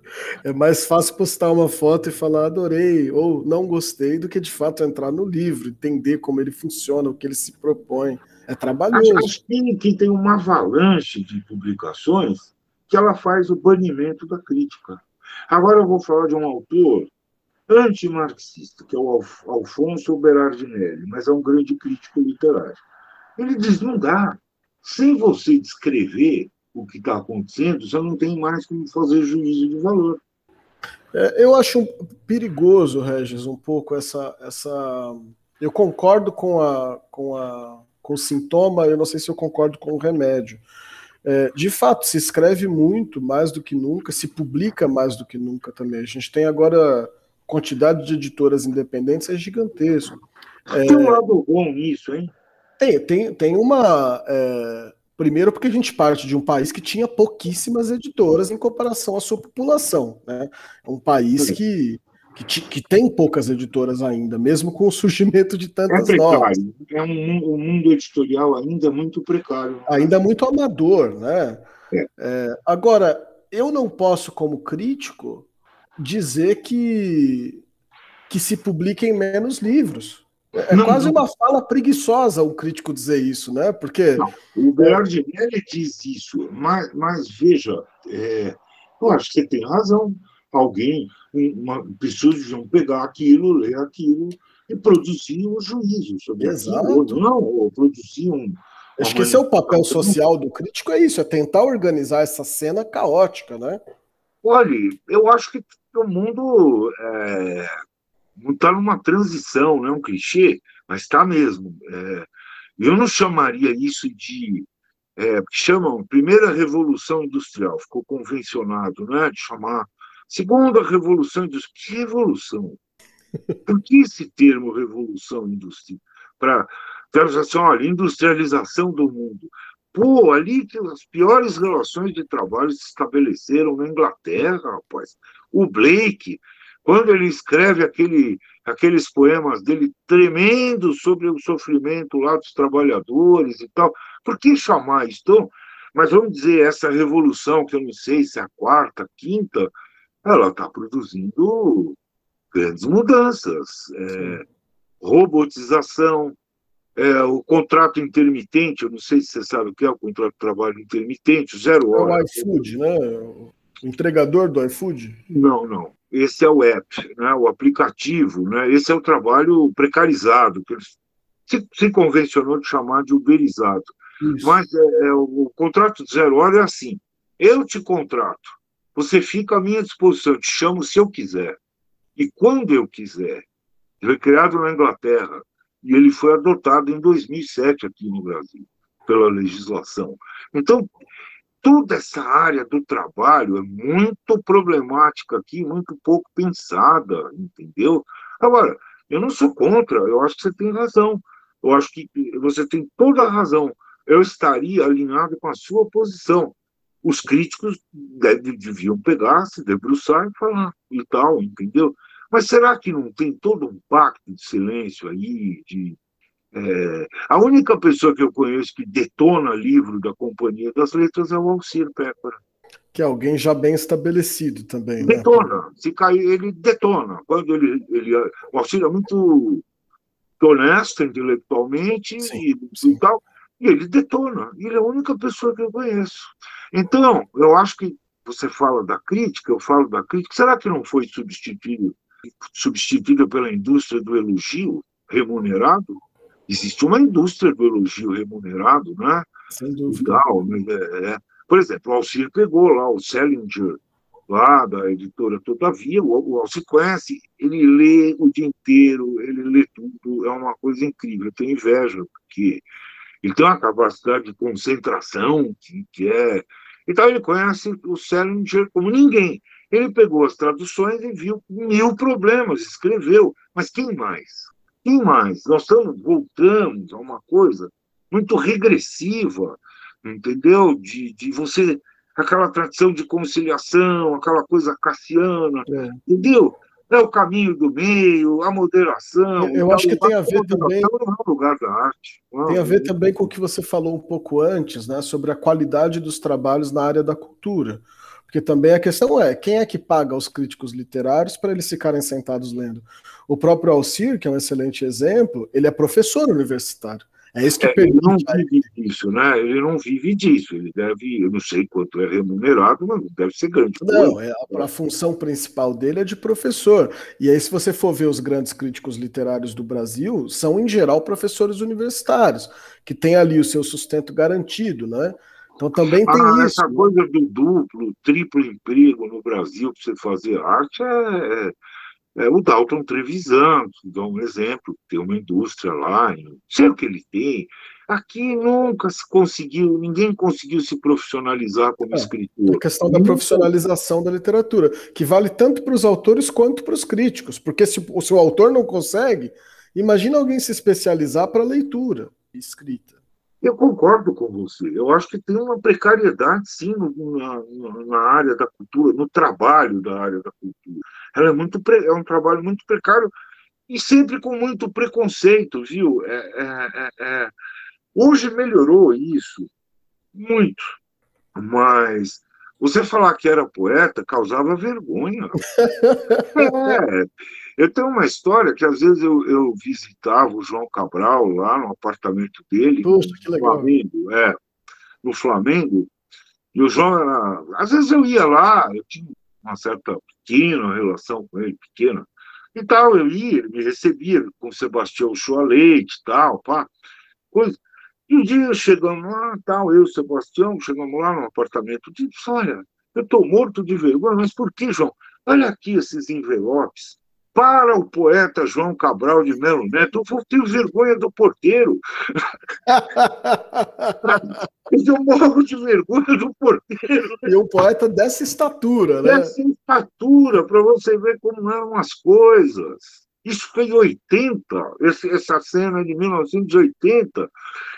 É mais fácil postar uma foto e falar adorei ou não gostei do que de fato entrar no livro, entender como ele funciona, o que ele se propõe. É trabalhoso. Acho, que tem uma avalanche de publicações que ela faz o banimento da crítica. Agora eu vou falar de um autor antimarxista, que é o Alfonso Berardinelli, mas é um grande crítico literário. Ele diz: não dá. Sem você descrever o que está acontecendo, você não tem mais como fazer juízo de valor. É, eu acho perigoso, Regis, um pouco essa. essa... Eu concordo com, a, com, a, com o sintoma, eu não sei se eu concordo com o remédio. É, de fato, se escreve muito, mais do que nunca, se publica mais do que nunca também. A gente tem agora quantidade de editoras independentes é gigantesco. Tem um lado bom nisso, hein? Tem, tem, tem uma. É, primeiro, porque a gente parte de um país que tinha pouquíssimas editoras em comparação à sua população. Né? É um país que, que, que, tem poucas editoras ainda, mesmo com o surgimento de tantas é precário. novas. É um, um mundo editorial ainda muito precário. Ainda muito amador, né? É. É, agora, eu não posso, como crítico, dizer que, que se publiquem menos livros. É não, quase uma fala preguiçosa o crítico dizer isso, né? Porque. Não, o Berardinelli diz isso, mas, mas veja, é, eu acho que você tem razão. alguém, uma, pessoas deviam pegar aquilo, ler aquilo e produzir um juízo sobre Exato. aquilo. Não, ou produzir um. Acho que esse é o papel social do crítico, é isso, é tentar organizar essa cena caótica, né? Olha, eu acho que o mundo está é, numa transição, não é um clichê, mas está mesmo. É, eu não chamaria isso de. É, chamam primeira revolução industrial, ficou convencionado né, de chamar segunda revolução industrial. Que revolução? Por que esse termo revolução industrial? Para assim, olha, industrialização do mundo. Pô, ali que as piores relações de trabalho se estabeleceram na Inglaterra, rapaz. O Blake, quando ele escreve aquele, aqueles poemas dele tremendos sobre o sofrimento lá dos trabalhadores e tal, por que chamar isso? Então, mas vamos dizer, essa revolução, que eu não sei se é a quarta, quinta, ela está produzindo grandes mudanças. É, robotização, é, o contrato intermitente, eu não sei se você sabe o que é o contrato de trabalho intermitente, zero hora. É o iFood, né? O entregador do iFood? Não, não. Esse é o app, né? o aplicativo, né? esse é o trabalho precarizado, que se, se convencionou de chamar de uberizado. Isso. Mas é, é, o contrato de zero hora é assim: eu te contrato, você fica à minha disposição, eu te chamo se eu quiser, e quando eu quiser. Foi criado na Inglaterra, e ele foi adotado em 2007 aqui no Brasil, pela legislação. Então, toda essa área do trabalho é muito problemática aqui, muito pouco pensada, entendeu? Agora, eu não sou contra, eu acho que você tem razão. Eu acho que você tem toda a razão. Eu estaria alinhado com a sua posição. Os críticos deviam pegar, se debruçar e falar e tal, entendeu? Mas será que não tem todo um pacto de silêncio aí? De, é... A única pessoa que eu conheço que detona livro da Companhia das Letras é o Alcir Pepper. Que é alguém já bem estabelecido também. Né? Detona. Se cair, ele detona. Quando ele, ele, o Alcir é muito honesto intelectualmente sim, e, sim. e tal, e ele detona. Ele é a única pessoa que eu conheço. Então, eu acho que você fala da crítica, eu falo da crítica. Será que não foi substituído substituída pela indústria do elogio remunerado. Existe uma indústria do elogio remunerado, né? Sem dúvida. Tal, é, é. Por exemplo, o Alcir pegou lá o Selinger, lá da editora Todavia, o, o Alcir conhece, ele lê o dia inteiro, ele lê tudo, é uma coisa incrível. Eu tenho inveja, porque ele tem uma capacidade de concentração que, que é. Então, ele conhece o Selinger como ninguém. Ele pegou as traduções e viu mil problemas, escreveu. Mas quem mais? Quem mais? Nós estamos, voltamos a uma coisa muito regressiva, entendeu? De, de você, aquela tradição de conciliação, aquela coisa cassiana, é. entendeu? É o caminho do meio, a moderação. Eu, eu acho que tem a ver também. É lugar da arte. Tem a ver também com o que você falou um pouco antes, né, sobre a qualidade dos trabalhos na área da cultura. Porque também a questão é, quem é que paga os críticos literários para eles ficarem sentados lendo? O próprio Alcir, que é um excelente exemplo, ele é professor universitário. É isso que é. Ele não vive disso, né? Ele não vive disso. Ele deve, eu não sei quanto é remunerado, mas deve ser grande. Não, é, a, a função principal dele é de professor. E aí, se você for ver os grandes críticos literários do Brasil, são em geral professores universitários, que têm ali o seu sustento garantido, né? Então também tem ah, isso. Essa né? coisa do duplo, triplo emprego no Brasil para você fazer arte é, é, é, o Dalton Trevisan, que dá um exemplo, tem uma indústria lá, não sei o que ele tem. Aqui nunca se conseguiu, ninguém conseguiu se profissionalizar como é, escritor. A questão da profissionalização da literatura, que vale tanto para os autores quanto para os críticos, porque se, se o autor não consegue, imagina alguém se especializar para leitura escrita. Eu concordo com você. Eu acho que tem uma precariedade, sim, na, na, área da cultura, no trabalho da área da cultura. Ela é, muito, é um trabalho muito precário e sempre com muito preconceito, viu? É, é, é, é. Hoje melhorou isso, muito, mas você falar que era poeta causava vergonha. é, eu tenho uma história que às vezes eu, eu visitava o João Cabral lá no apartamento dele, legal. Flamengo, é, no Flamengo, e o João era, às vezes eu ia lá, eu tinha uma certa pequena relação com ele, pequena. E tal, eu ia, ele me recebia com o Sebastião Chua Leite e tal, pá, coisa. E um dia chegamos lá, tal, eu e o Sebastião, chegamos lá no apartamento, disse, olha, eu estou morto de vergonha, mas por que, João? Olha aqui esses envelopes. Para o poeta João Cabral de Melo Neto, eu tenho vergonha do porteiro. eu morro de vergonha do porteiro. E um poeta dessa estatura, né? Dessa estatura, para você ver como eram as coisas. Isso foi em 80, essa cena de 1980.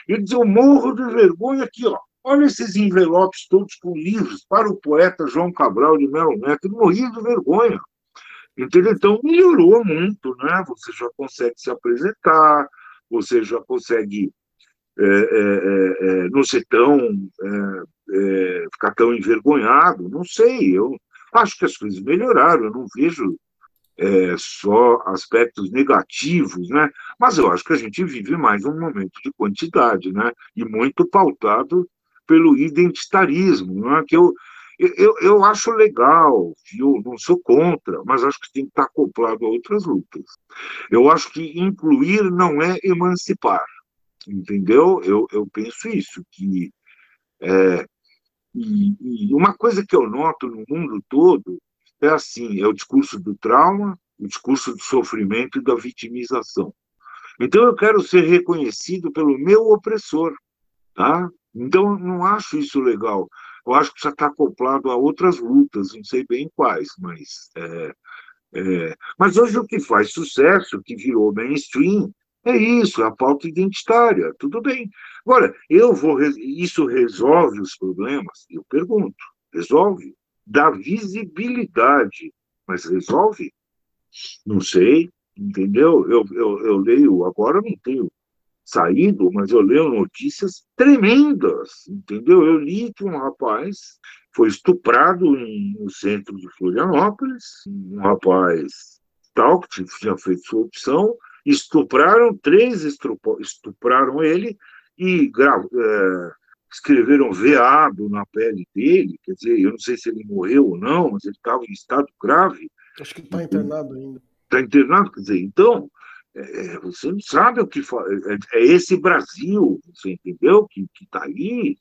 Ele diz: Eu morro de vergonha aqui, ó. Olha esses envelopes todos com livros para o poeta João Cabral de Melo Neto. Ele morria de vergonha. Então, melhorou muito, né? Você já consegue se apresentar, você já consegue é, é, é, é não ser tão. É, é, ficar tão envergonhado. Não sei, eu acho que as coisas melhoraram, eu não vejo só aspectos negativos, né? Mas eu acho que a gente vive mais um momento de quantidade, né? E muito pautado pelo identitarismo, né? que eu, eu, eu acho legal, viu? não sou contra, mas acho que tem que estar acoplado a outras lutas. Eu acho que incluir não é emancipar, entendeu? Eu, eu penso isso, que é, e, e uma coisa que eu noto no mundo todo é assim, é o discurso do trauma, o discurso do sofrimento e da vitimização. Então eu quero ser reconhecido pelo meu opressor, tá? Então, não acho isso legal. Eu acho que já está acoplado a outras lutas, não sei bem quais, mas. É, é, mas hoje o que faz sucesso, o que virou mainstream, é isso, é a pauta identitária, tudo bem. Agora, eu vou. Isso resolve os problemas? Eu pergunto. Resolve? Dá visibilidade, mas resolve? Não sei, entendeu? Eu, eu, eu leio, agora não tenho saído, mas eu leio notícias tremendas, entendeu? Eu li que um rapaz foi estuprado em, no centro de Florianópolis, um rapaz tal que tinha feito sua opção, estupraram, três estupraram ele e é, escreveram veado na pele dele, quer dizer, eu não sei se ele morreu ou não, mas ele estava em estado grave. Acho que está internado ainda. Está internado, quer dizer, então, é, você não sabe o que. É, é esse Brasil, você entendeu? Que está aí.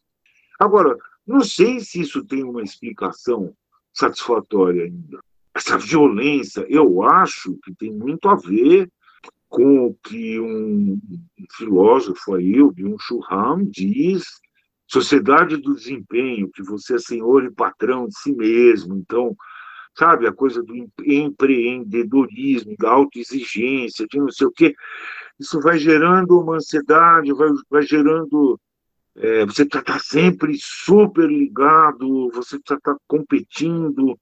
Agora, não sei se isso tem uma explicação satisfatória ainda. Essa violência, eu acho que tem muito a ver com o que um filósofo aí, o Byung-Chul Han, diz sociedade do desempenho, que você é senhor e patrão de si mesmo. Então, sabe? A coisa do empreendedorismo, da autoexigência, de não sei o quê. Isso vai gerando uma ansiedade, vai, vai gerando. É, você precisa estar sempre super ligado, você precisa estar competindo.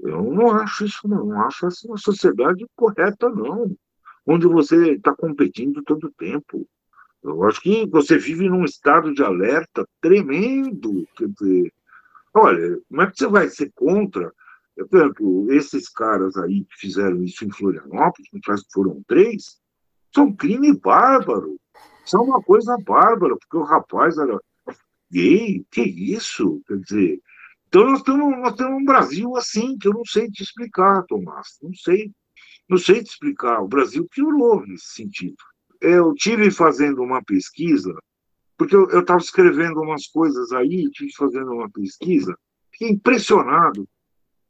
Eu não acho isso, não. não acho essa uma sociedade correta, não. Onde você está competindo todo o tempo. Eu acho que você vive num estado de alerta tremendo. Quer dizer, olha, como é que você vai ser contra por exemplo, esses caras aí que fizeram isso em Florianópolis, que foram três, são crime bárbaro. São uma coisa bárbara, porque o rapaz era gay, que isso? Quer dizer, então nós temos, nós temos um Brasil assim, que eu não sei te explicar, Tomás, não sei, não sei te explicar. O Brasil piorou nesse sentido. Eu tive fazendo uma pesquisa, porque eu estava escrevendo umas coisas aí, tive fazendo uma pesquisa, fiquei impressionado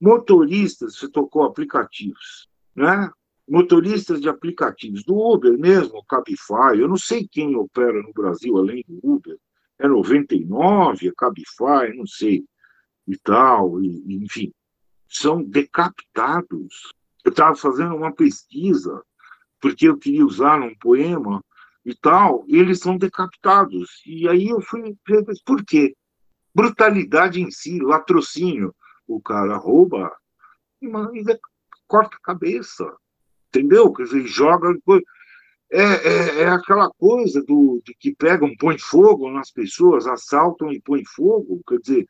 motoristas, você tocou aplicativos, né? motoristas de aplicativos, do Uber mesmo, Cabify, eu não sei quem opera no Brasil além do Uber, é 99, é Cabify, não sei, e tal, e, enfim, são decapitados. Eu estava fazendo uma pesquisa, porque eu queria usar num poema e tal, e eles são decapitados. E aí eu fui por quê? Brutalidade em si, latrocínio o cara rouba e corta a cabeça, entendeu? Quer dizer, joga. É, é, é, aquela coisa do, de que pegam, põem fogo nas pessoas, assaltam e põem fogo. Quer dizer,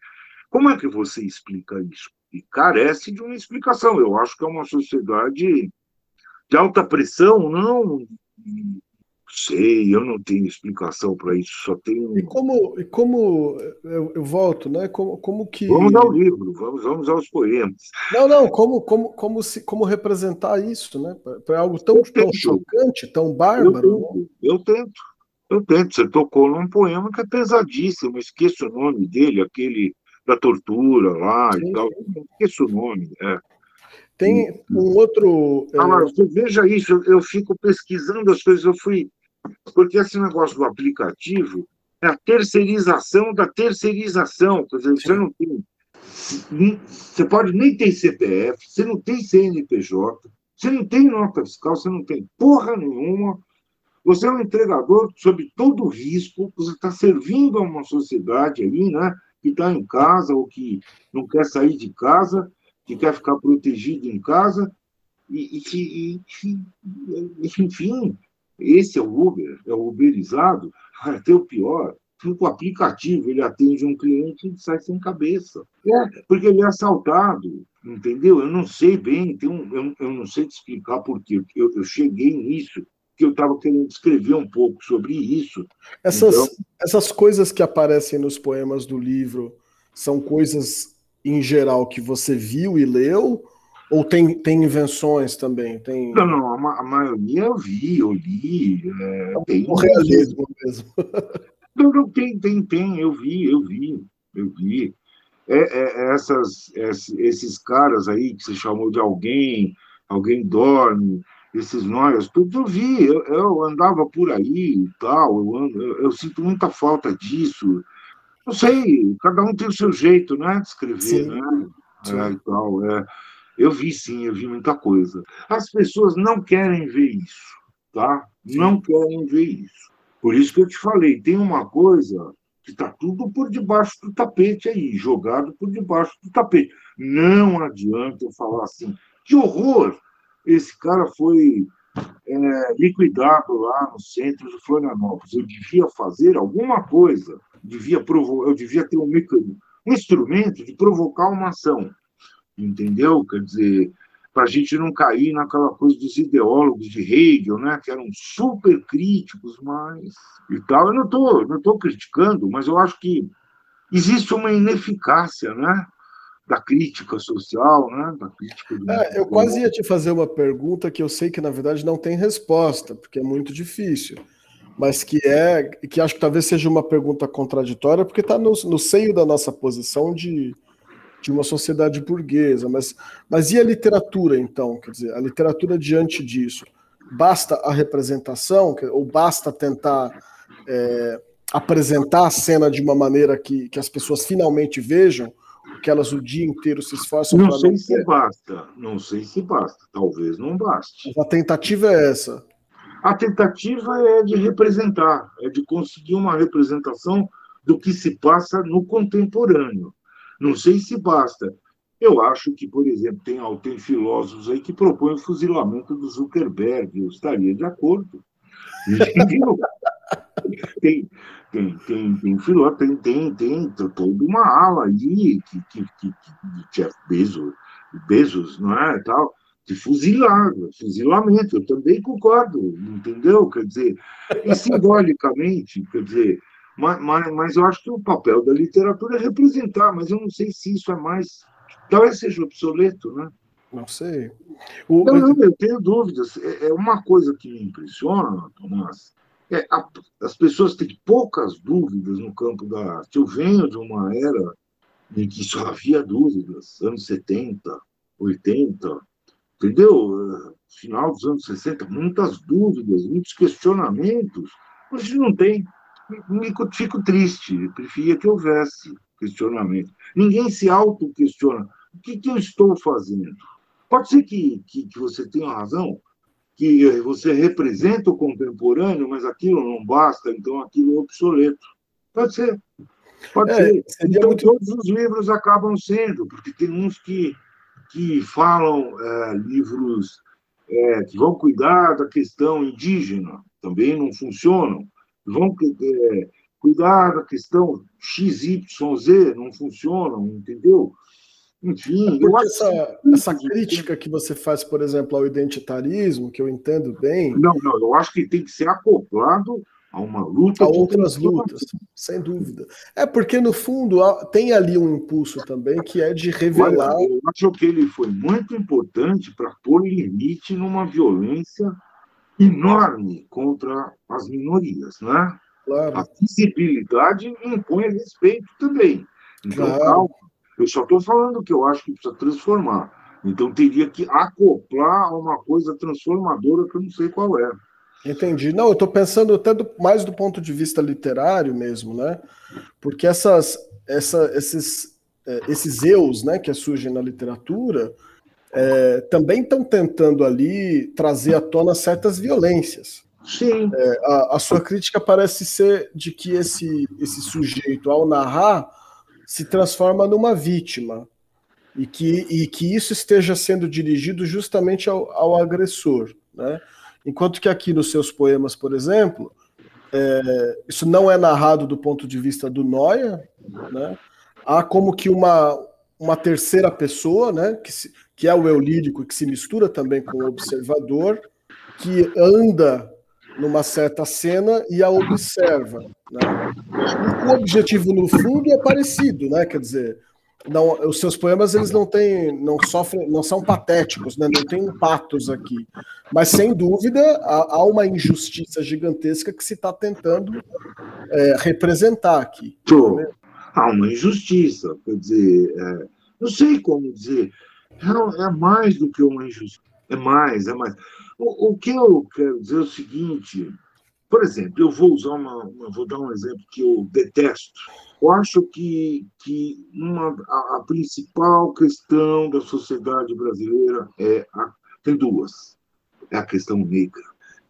como é que você explica isso? E carece de uma explicação. Eu acho que é uma sociedade de alta pressão, não Sei, eu não tenho explicação para isso, só tenho. E como, e como eu, eu, volto, né? Como, como que. Vamos ao livro, vamos, vamos aos poemas. Não, não, como, como, como, se, como representar isso, né? Para algo tão, tão chocante, tão bárbaro. Eu tento, eu tento, eu tento. Você tocou num poema que é pesadíssimo, esqueço o nome dele, aquele da tortura lá Sim. e tal. Esqueço o nome, é. Tem um outro. Ah, é... veja isso, eu fico pesquisando as coisas, eu fui porque esse negócio do aplicativo é a terceirização da terceirização. Quer dizer, você não tem. Você pode nem ter CPF, você não tem CNPJ, você não tem nota fiscal, você não tem porra nenhuma. Você é um entregador sob todo o risco, você está servindo a uma sociedade ali, né? Que está em casa ou que não quer sair de casa, que quer ficar protegido em casa, e, e, e enfim, esse é o Uber, é o Uberizado, até o pior, o aplicativo ele atende um cliente e sai sem cabeça. É, porque ele é assaltado, entendeu? Eu não sei bem, tem um, eu, eu não sei te explicar por quê. Eu, eu cheguei nisso, que eu estava querendo escrever um pouco sobre isso. Essas, então... essas coisas que aparecem nos poemas do livro são coisas, em geral, que você viu e leu? Ou tem, tem invenções também? Tem... Não, não, a, a maioria eu vi, eu li. É, tem o realismo mesmo. Não, não, tem, tem, tem, eu vi, eu vi, eu vi. É, é, é essas, esses caras aí que se chamou de alguém, alguém dorme, esses noias, tudo eu vi, eu, eu, andava por aí e tal, eu, ando, eu, eu, sinto muita falta disso. Não sei, cada um tem o seu jeito, né, de escrever, Sim. né? Sim. É, e tal, é. Eu vi sim, eu vi muita coisa. As pessoas não querem ver isso, tá? Não querem ver isso. Por isso que eu te falei, tem uma coisa que está tudo por debaixo do tapete aí, jogado por debaixo do tapete. Não adianta eu falar assim, que horror! Esse cara foi é, liquidado lá no centro de Florianópolis. Eu devia fazer alguma coisa, devia provo eu devia ter um mecanismo, um instrumento de provocar uma ação entendeu? Quer dizer, para a gente não cair naquela coisa dos ideólogos de Hegel, né, que eram super críticos, mas e tal. Eu não estou não tô criticando, mas eu acho que existe uma ineficácia, né? Da crítica social, né? Da crítica é, eu quase ia te fazer uma pergunta que eu sei que, na verdade, não tem resposta, porque é muito difícil mas que é que acho que talvez seja uma pergunta contraditória, porque está no, no seio da nossa posição de, de uma sociedade burguesa. Mas, mas e a literatura, então? Quer dizer, a literatura diante disso? Basta a representação, ou basta tentar é, apresentar a cena de uma maneira que, que as pessoas finalmente vejam, que elas o dia inteiro se esforçam para. Não sei se basta, não sei se basta, talvez não baste. Mas a tentativa é essa. A tentativa é de representar, é de conseguir uma representação do que se passa no contemporâneo. Não sei se basta. Eu acho que, por exemplo, tem, tem filósofos aí que propõem o fuzilamento do Zuckerberg. Eu estaria de acordo. tem, tem, tem, tem tem, tem, tem toda uma ala aí que, que, que, que Jeff Bezos, Bezos, não é? Tal, de fuzilar, fuzilamento. Eu também concordo, entendeu? Quer dizer, e simbolicamente, quer dizer, mas, mas, mas eu acho que o papel da literatura é representar, mas eu não sei se isso é mais. Talvez seja obsoleto, né? Não sei. O... Não, não, eu tenho dúvidas. É, é uma coisa que me impressiona, Tomás. É, a, as pessoas têm poucas dúvidas no campo da arte. Eu venho de uma era em que só havia dúvidas, anos 70, 80, entendeu? Final dos anos 60, muitas dúvidas, muitos questionamentos. Hoje não tem fico triste, preferia que houvesse questionamento. Ninguém se auto-questiona. O que, que, eu estou fazendo? Pode ser que, que, que, você tenha razão, que você representa o contemporâneo, mas aquilo não basta, então aquilo é obsoleto. Pode ser. Pode é, ser. Então, muito... todos os livros acabam sendo, porque tem uns que, que falam é, livros é, que vão cuidar da questão indígena, também não funcionam vão é, cuidar da questão XYZ, não funcionam, entendeu? Enfim, eu acho essa, essa crítica que você faz, por exemplo, ao identitarismo, que eu entendo bem. Não, não, eu acho que tem que ser acoplado a uma luta. A outras lutas, sem dúvida. É porque, no fundo, tem ali um impulso também que é de revelar. Olha, eu acho que ele foi muito importante para pôr limite numa violência enorme contra as minorias, né? Claro. A visibilidade impõe respeito também. Então, claro. calma. Eu só estou falando que eu acho que precisa transformar. Então teria que acoplar a uma coisa transformadora que eu não sei qual é. Entendi. Não, eu estou pensando até do, mais do ponto de vista literário mesmo, né? Porque essas, essa, esses, é, esses eus né, que surgem na literatura é, também estão tentando ali trazer à tona certas violências. Sim. É, a, a, sua crítica parece ser de que esse, esse sujeito, ao narrar, se transforma numa vítima e que, e que isso esteja sendo dirigido justamente ao, ao agressor, né? Enquanto que aqui nos seus poemas, por exemplo, é, isso não é narrado do ponto de vista do Noia, né? Há como que uma, uma terceira pessoa, né? Que, se, que é o eu lírico, que se mistura também com o observador, que anda numa certa cena e a observa. Né? O objetivo, no fundo, é parecido, né? Quer dizer, não, os seus poemas eles não têm, não sofrem, não são patéticos, né? não tem patos aqui. Mas sem dúvida há, há uma injustiça gigantesca que se está tentando é, representar aqui. Há uma injustiça, quer dizer, é, não sei como dizer, é, mais do que uma injustiça, é mais, é mais. O, o que eu quero dizer é o seguinte, por exemplo, eu vou usar uma, uma vou dar um exemplo que eu detesto eu acho que, que uma, a, a principal questão da sociedade brasileira é a, tem duas. É a questão negra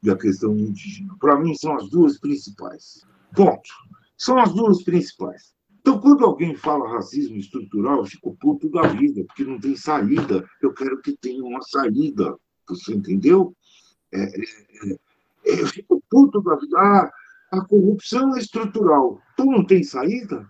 e a questão indígena. Para mim, são as duas principais. Ponto. São as duas principais. Então, quando alguém fala racismo estrutural, eu fico puto da vida, porque não tem saída. Eu quero que tenha uma saída. Você entendeu? É, é, é, eu fico puto da vida. Ah, a corrupção é estrutural. Tu não tem saída?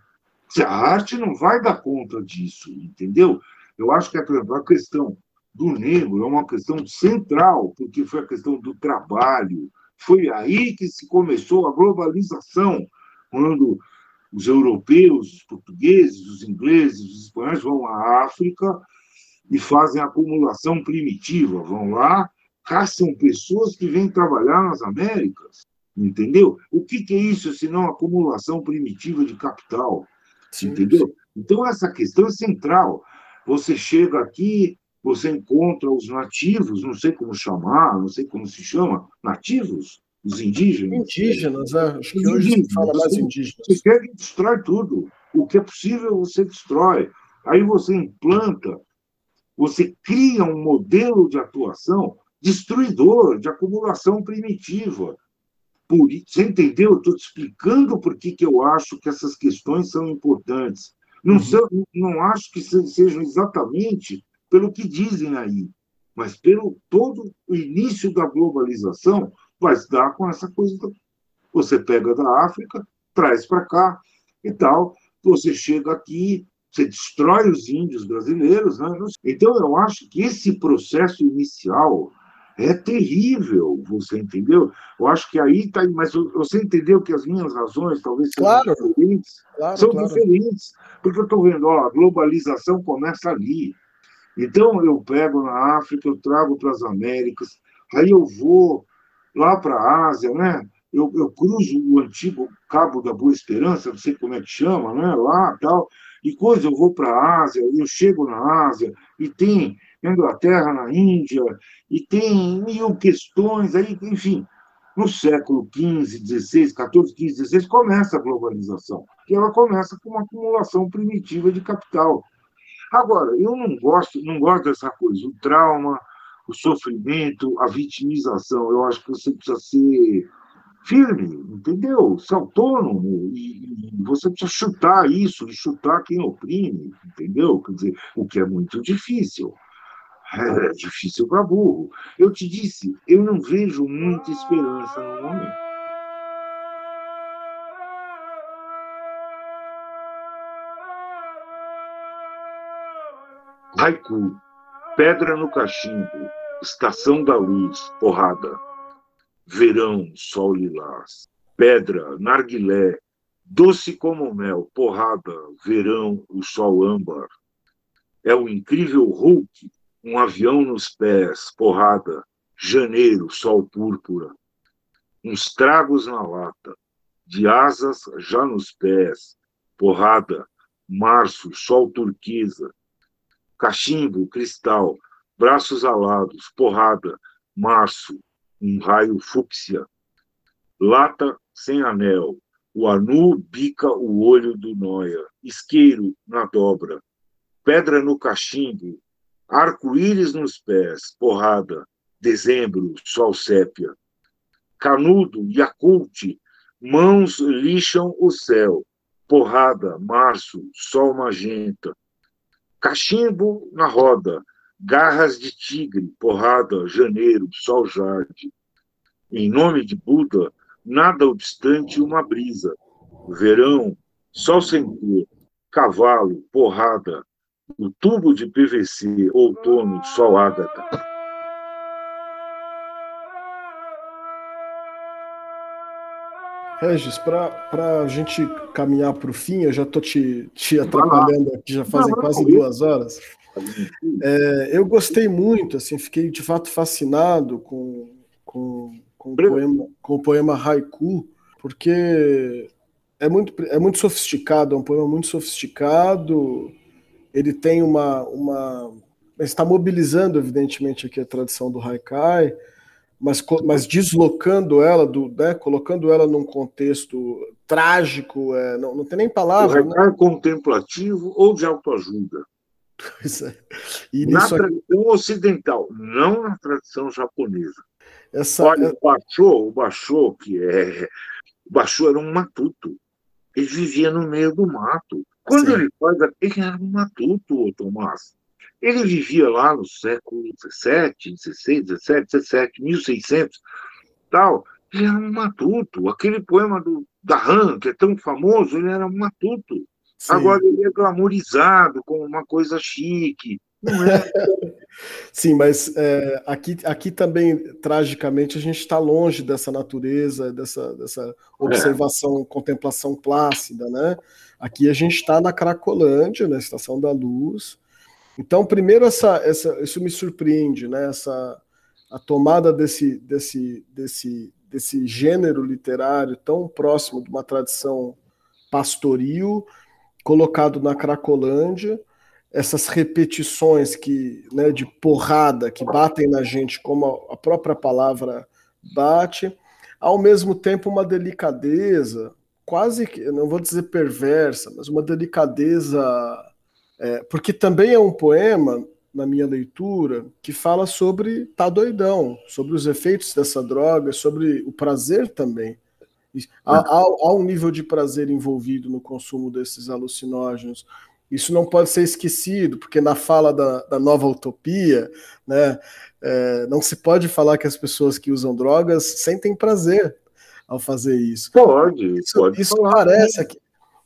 A arte não vai dar conta disso, entendeu? Eu acho que a questão do negro é uma questão central, porque foi a questão do trabalho. Foi aí que se começou a globalização, quando os europeus, os portugueses, os ingleses, os espanhóis vão à África e fazem acumulação primitiva, vão lá, caçam pessoas que vêm trabalhar nas Américas. Entendeu? O que, que é isso senão acumulação primitiva de capital? Sim, entendeu? Então, essa questão é central. Você chega aqui, você encontra os nativos, não sei como chamar, não sei como se chama, nativos, os indígenas. Indígenas, é. acho que hoje indígenas. se fala mais indígenas. Você quer que destrói tudo. O que é possível, você destrói. Aí você implanta, você cria um modelo de atuação destruidor, de acumulação primitiva. Por, você entendeu? Eu estou te explicando por que, que eu acho que essas questões são importantes. Não, uhum. são, não acho que sejam exatamente pelo que dizem aí, mas pelo todo o início da globalização vai se dar com essa coisa. Você pega da África, traz para cá e tal, você chega aqui, você destrói os índios brasileiros. Né? Então, eu acho que esse processo inicial é terrível, você entendeu? Eu acho que aí está. Mas você entendeu que as minhas razões talvez sejam claro, diferentes? Claro, são claro. diferentes, porque eu estou vendo, ó, a globalização começa ali. Então eu pego na África, eu trago para as Américas, aí eu vou lá para a Ásia, né? Eu, eu cruzo o antigo Cabo da Boa Esperança, não sei como é que chama, né? Lá tal, e coisa, eu vou para a Ásia, eu chego na Ásia, e tem Inglaterra, na Índia, e tem mil questões aí, enfim. No século XV, XVI, XIV, XV, XVI, começa a globalização, que ela começa com uma acumulação primitiva de capital. Agora, eu não gosto, não gosto dessa coisa, o trauma, o sofrimento, a vitimização. Eu acho que você precisa ser firme, entendeu? Ser autônomo e, e, você precisa chutar isso e chutar quem oprime, entendeu? Quer dizer, o que é muito difícil. É difícil para burro. Eu te disse, eu não vejo muita esperança no momento. Haiku, Pedra no Cachimbo, Estação da Luz, Porrada. Verão, Sol Lilás. Pedra, Narguilé, Doce como mel, Porrada, Verão, o Sol âmbar. É o incrível Hulk, um avião nos pés, Porrada, Janeiro, Sol púrpura. Uns tragos na lata, de asas já nos pés, Porrada, Março, Sol turquesa cachimbo, cristal, braços alados, porrada, março, um raio fúcsia, lata sem anel, o anu bica o olho do noia, isqueiro na dobra, pedra no cachimbo, arco-íris nos pés, porrada, dezembro, sol sépia, canudo, yaculte, mãos lixam o céu, porrada, março, sol magenta, Cachimbo na roda, garras de tigre, porrada, janeiro, sol jarde. Em nome de Buda, nada obstante uma brisa. Verão, sol sem cor, cavalo, porrada, o tubo de PVC, outono, sol ágata. Regis, para a gente caminhar para o fim, eu já estou te, te atrapalhando aqui, já fazem quase duas horas. É, eu gostei muito, assim, fiquei de fato fascinado com, com, com, o, poema, com o poema Haiku, porque é muito, é muito sofisticado, é um poema muito sofisticado, ele tem uma. uma está mobilizando, evidentemente, aqui a tradição do Haikai, mas, mas deslocando ela, do, né, colocando ela num contexto trágico, é, não, não tem nem palavra. Né? contemplativo ou de autoajuda. Pois é. E na tradição ocidental, não na tradição japonesa. Essa... Olha, é o Basho, o Basho, que é. O Basho era um matuto. Ele vivia no meio do mato. Quando Sim. ele faz. Ele era um matuto, Tomás. Ele vivia lá no século XVII, XVI, XVII, XVII, 1600, tal. Ele era um matuto. Aquele poema do Garran, que é tão famoso, ele era um matuto. Sim. Agora ele é glamorizado como uma coisa chique. Não é? Sim, mas é, aqui, aqui também, tragicamente, a gente está longe dessa natureza, dessa, dessa observação, é. contemplação plácida, né? Aqui a gente está na Cracolândia, na Estação da Luz, então, primeiro, essa, essa, isso me surpreende, né? Essa, a tomada desse, desse, desse, desse gênero literário tão próximo de uma tradição pastoril, colocado na Cracolândia, essas repetições que, né, de porrada que batem na gente, como a própria palavra bate, ao mesmo tempo uma delicadeza, quase que, não vou dizer perversa, mas uma delicadeza é, porque também é um poema, na minha leitura, que fala sobre tá doidão, sobre os efeitos dessa droga, sobre o prazer também. Há, há, há um nível de prazer envolvido no consumo desses alucinógenos. Isso não pode ser esquecido, porque na fala da, da nova utopia, né, é, não se pode falar que as pessoas que usam drogas sentem prazer ao fazer isso. Pode, isso, pode isso aparece aqui,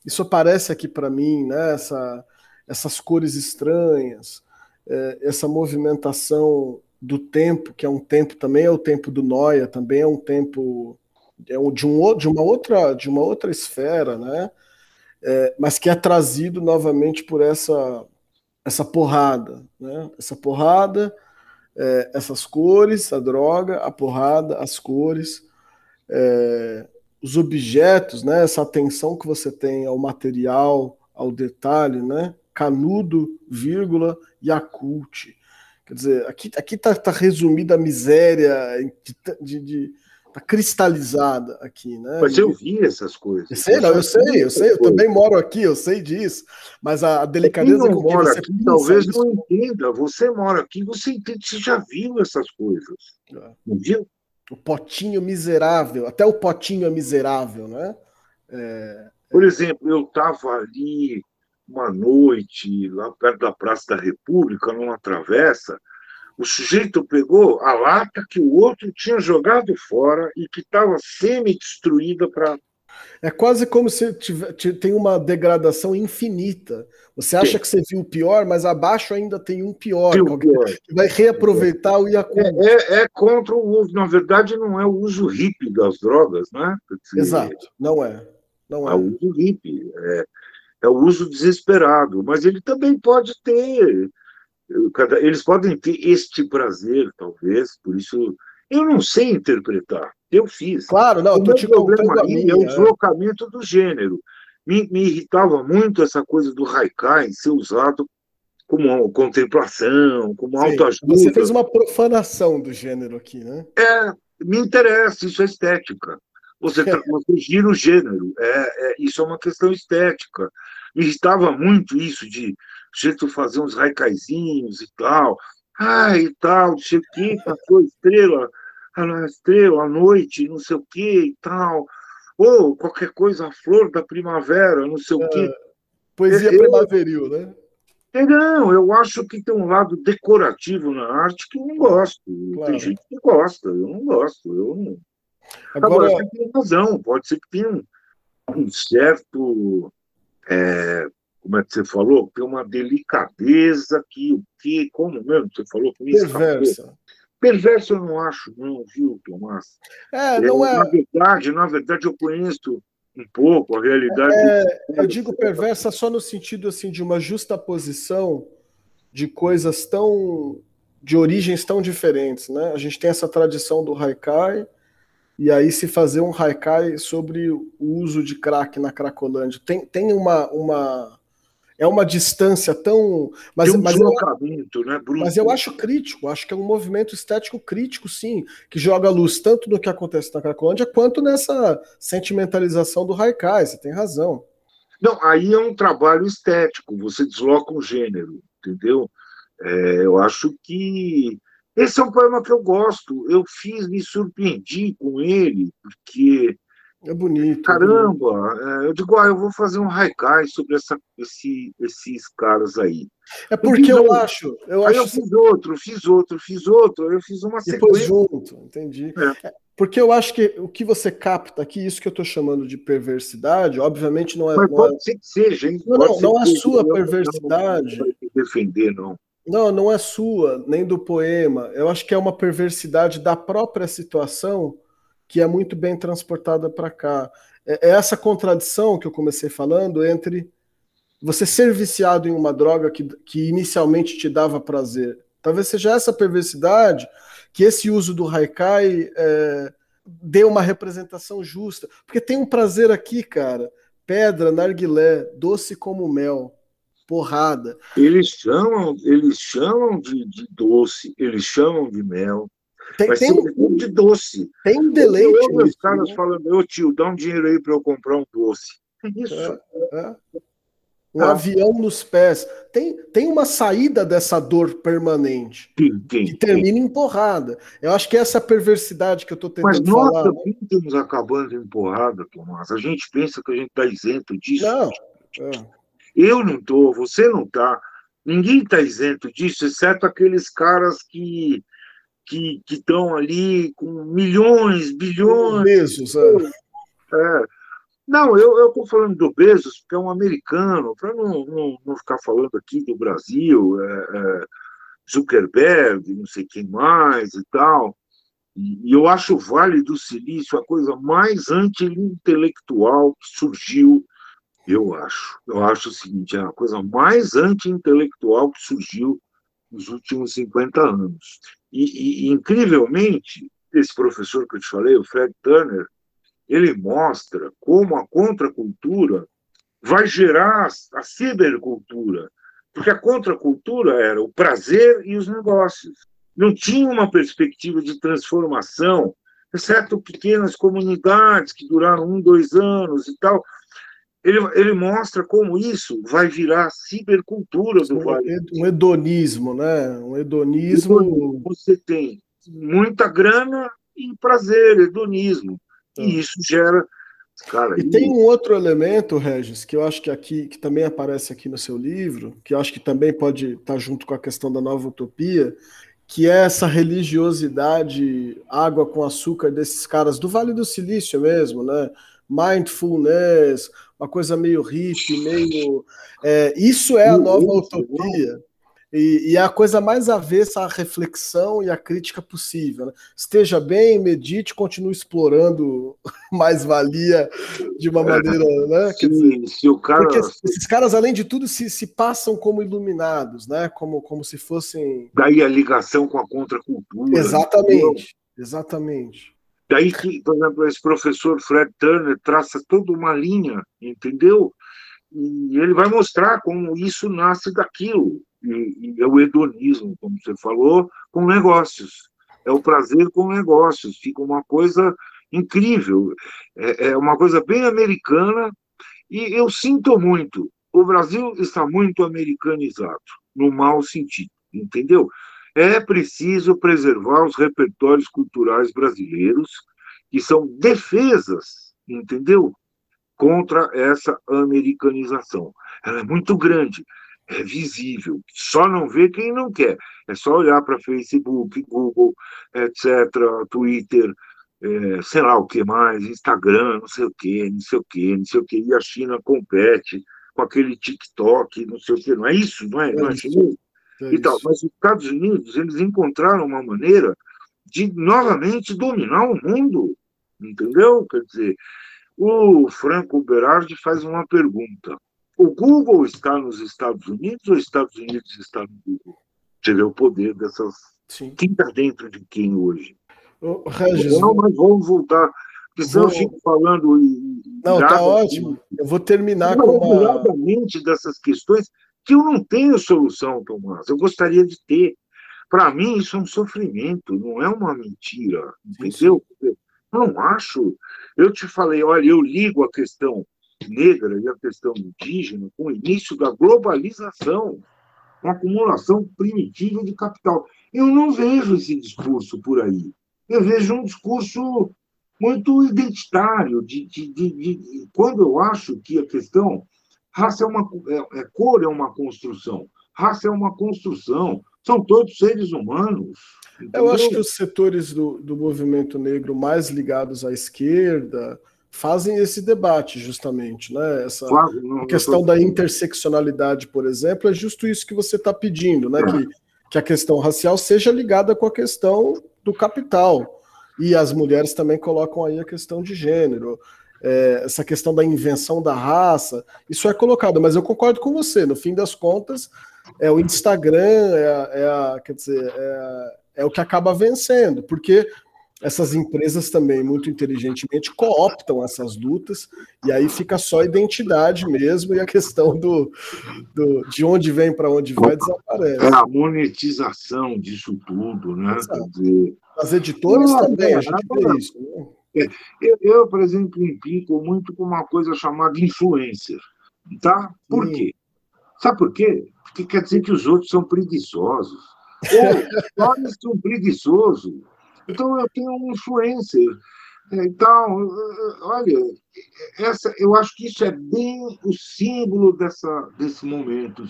isso aparece aqui para mim, né, essa, essas cores estranhas, é, essa movimentação do tempo, que é um tempo também é o tempo do Noia, também é um tempo é de, um, de uma outra de uma outra esfera, né? É, mas que é trazido novamente por essa essa porrada, né? Essa porrada, é, essas cores, a droga, a porrada, as cores, é, os objetos, né? Essa atenção que você tem ao material, ao detalhe, né? Canudo, vírgula, Yakult. Quer dizer, aqui aqui está tá resumida a miséria de, de, tá cristalizada aqui, né? Mas eu vi essas coisas. Eu sei, não, eu sei, eu sei, eu também moro aqui, eu sei disso. Mas a delicadeza com que você aqui, talvez isso... não entenda. Você mora aqui, você entende, você já viu essas coisas. É. Não viu? O potinho miserável, até o potinho é miserável, né? É, Por exemplo, eu estava ali uma noite, lá perto da Praça da República, numa travessa, o sujeito pegou a lata que o outro tinha jogado fora e que estava semi-destruída para É quase como se tiver, tem uma degradação infinita. Você acha Sim. que você viu o pior, mas abaixo ainda tem um pior, pior. que vai reaproveitar o Yakult. É, é, é, contra o uso, na verdade, não é o uso hippie das drogas, né? Exato, não é. Não é. é o uso hippie, é, é o uso desesperado, mas ele também pode ter. Eles podem ter este prazer, talvez, por isso eu não sei interpretar. Eu fiz. Claro, não, o te problema aí é o é. deslocamento do gênero. Me, me, irritava muito essa coisa do haikai ser usado como contemplação, como Sim, autoajuda. Você fez uma profanação do gênero aqui, né? É, me interessa, isso é estética. Você, você gira o gênero, é, é, isso é uma questão estética. Me irritava muito isso de jeito fazer uns haikaizinhos e tal. Ah, e tal, não sei o que, passou estrela, a estrela, a noite, não sei o que e tal. Ou qualquer coisa, a flor da primavera, não sei o quê. É, poesia eu, primaveril, né? É, não, eu acho que tem um lado decorativo na arte que eu não gosto. Claro. Tem gente que gosta, eu não gosto. Eu não... Agora, Agora você tem razão, pode ser que tenha um, um certo. É, como é que você falou? Tem uma delicadeza que o que, como mesmo você falou que me Perversa. Perverso eu não acho, não, viu, Tomás? É, não é. Na verdade, na verdade, eu conheço um pouco a realidade. É, eu digo perversa só no sentido assim de uma justa posição de coisas tão de origens tão diferentes, né? A gente tem essa tradição do haikai e aí se fazer um haikai sobre o uso de crack na Cracolândia tem, tem uma, uma é uma distância tão. Mas, um mas, eu, né, mas eu acho crítico, acho que é um movimento estético crítico, sim, que joga luz tanto no que acontece na Cracolândia quanto nessa sentimentalização do Haikai, você tem razão. Não, aí é um trabalho estético, você desloca um gênero, entendeu? É, eu acho que esse é um poema que eu gosto. Eu fiz, me surpreendi com ele, porque é bonito. Caramba, é, eu digo, ah, eu vou fazer um haikai sobre essa, esse, esses caras aí. É porque eu, eu acho. Eu aí acho eu fiz assim... outro, fiz outro, fiz outro, eu fiz uma Depois sequência. junto, entendi. É. é. Porque eu acho que o que você capta aqui, isso que eu estou chamando de perversidade, obviamente não é. Mas não pode é... ser que seja, hein? Não, não, não é a sua perversidade. Não, não defender, não. Não, não é sua, nem do poema. Eu acho que é uma perversidade da própria situação que é muito bem transportada para cá. É, é essa contradição que eu comecei falando entre você ser viciado em uma droga que, que inicialmente te dava prazer. Talvez seja essa perversidade que esse uso do haikai é, dê uma representação justa. Porque tem um prazer aqui, cara. Pedra, narguilé, doce como mel, porrada. Eles chamam, eles chamam de, de doce, eles chamam de mel, tem, Vai tem um de doce. Tem um deleite. Eu ouço os caras né? falando, ô tio, dá um dinheiro aí para eu comprar um doce. É isso. É, é. Um ah. avião nos pés. Tem, tem uma saída dessa dor permanente. Sim, sim, que termina em porrada. Eu acho que essa perversidade que eu estou tentando Mas nós falar. Mas nós estamos acabando em porrada, Tomás. A gente pensa que a gente está isento disso. Não. É. Eu não estou, você não está. Ninguém está isento disso, exceto aqueles caras que que estão ali com milhões, bilhões. Bezos, é. é. Não, eu estou falando do Bezos, porque é um americano, para não, não, não ficar falando aqui do Brasil, é, é, Zuckerberg, não sei quem mais e tal. E, e eu acho o Vale do Silício a coisa mais anti-intelectual que surgiu, eu acho. Eu acho o seguinte, é a coisa mais anti-intelectual que surgiu nos últimos 50 anos. E, e, incrivelmente, esse professor que eu te falei, o Fred Turner, ele mostra como a contracultura vai gerar a cibercultura. Porque a contracultura era o prazer e os negócios. Não tinha uma perspectiva de transformação, exceto pequenas comunidades que duraram um, dois anos e tal ele, ele mostra como isso vai virar cibercultura do Vale. Um hedonismo, né? Um hedonismo. Você tem muita grana e prazer, hedonismo. E ah. isso gera. Cara, e tem um outro elemento, Regis, que eu acho que aqui, que também aparece aqui no seu livro, que eu acho que também pode estar junto com a questão da nova utopia, que é essa religiosidade água com açúcar desses caras do Vale do Silício mesmo, né? mindfulness, uma coisa meio hippie, meio. É, isso é a nova utopia. E, e, é a coisa mais avessa à reflexão e à crítica possível. Né? Esteja bem, medite, continue explorando mais-valia de uma maneira. Né? Sim, dizer, se o cara... Porque esses caras, além de tudo, se, se passam como iluminados, né? como, como se fossem. Daí a ligação com a contracultura. Exatamente, entendeu? exatamente. Daí que, por exemplo, esse professor Fred Turner traça toda uma linha, entendeu? E ele vai mostrar como isso nasce daquilo e, e é o hedonismo, como você falou, com negócios. É o prazer com negócios. Fica uma coisa incrível. É, é uma coisa bem americana e eu sinto muito. O Brasil está muito americanizado, no mau sentido, entendeu? É preciso preservar os repertórios culturais brasileiros, que são defesas, entendeu? Contra essa americanização. Ela é muito grande é visível. Só não vê quem não quer. É só olhar para Facebook, Google, etc., Twitter, é, sei lá o que mais, Instagram, não sei o que, não sei o que, não sei o que. E a China compete com aquele TikTok, não sei o que. Não é isso, não é? é não é, isso. É e tal. Mas os Estados Unidos, eles encontraram uma maneira de novamente dominar o mundo. Entendeu? Quer dizer, o Franco Berardi faz uma pergunta o Google está nos Estados Unidos ou os Estados Unidos está no Google? Você vê o poder dessas. Sim. Quem está dentro de quem hoje? Oh, Regis, não, mas vamos voltar. Porque senão eu fico falando. E, não, está ótimo. Eu vou terminar com uma. dessas questões que eu não tenho solução, Tomás. Eu gostaria de ter. Para mim, isso é um sofrimento, não é uma mentira. Entendeu? Não acho. Eu te falei, olha, eu ligo a questão negra e a questão indígena com o início da globalização, a acumulação primitiva de capital. Eu não vejo esse discurso por aí. Eu vejo um discurso muito identitário, de, de, de, de quando eu acho que a questão raça é uma é, é, cor é uma construção, raça é uma construção, são todos seres humanos. Entendeu? Eu acho que os setores do, do movimento negro mais ligados à esquerda, fazem esse debate justamente, né? Essa claro, não, questão tô... da interseccionalidade, por exemplo, é justo isso que você está pedindo, né? É. Que, que a questão racial seja ligada com a questão do capital. E as mulheres também colocam aí a questão de gênero. É, essa questão da invenção da raça, isso é colocado, mas eu concordo com você, no fim das contas, é o Instagram, é, a, é a quer dizer, é, é o que acaba vencendo, porque essas empresas também, muito inteligentemente, cooptam essas lutas, e aí fica só a identidade mesmo, e a questão do, do de onde vem para onde vai desaparece. É a monetização disso tudo, né? Dizer... As editoras também, a gente vê isso. Né? É, eu, eu, por exemplo, implico muito com uma coisa chamada influencer. Tá? Por Sim. quê? Sabe por quê? Porque quer dizer que os outros são preguiçosos. Ou eles são preguiçosos então, eu tenho um influencer. Então, olha, essa, eu acho que isso é bem o símbolo dessa, desse momento,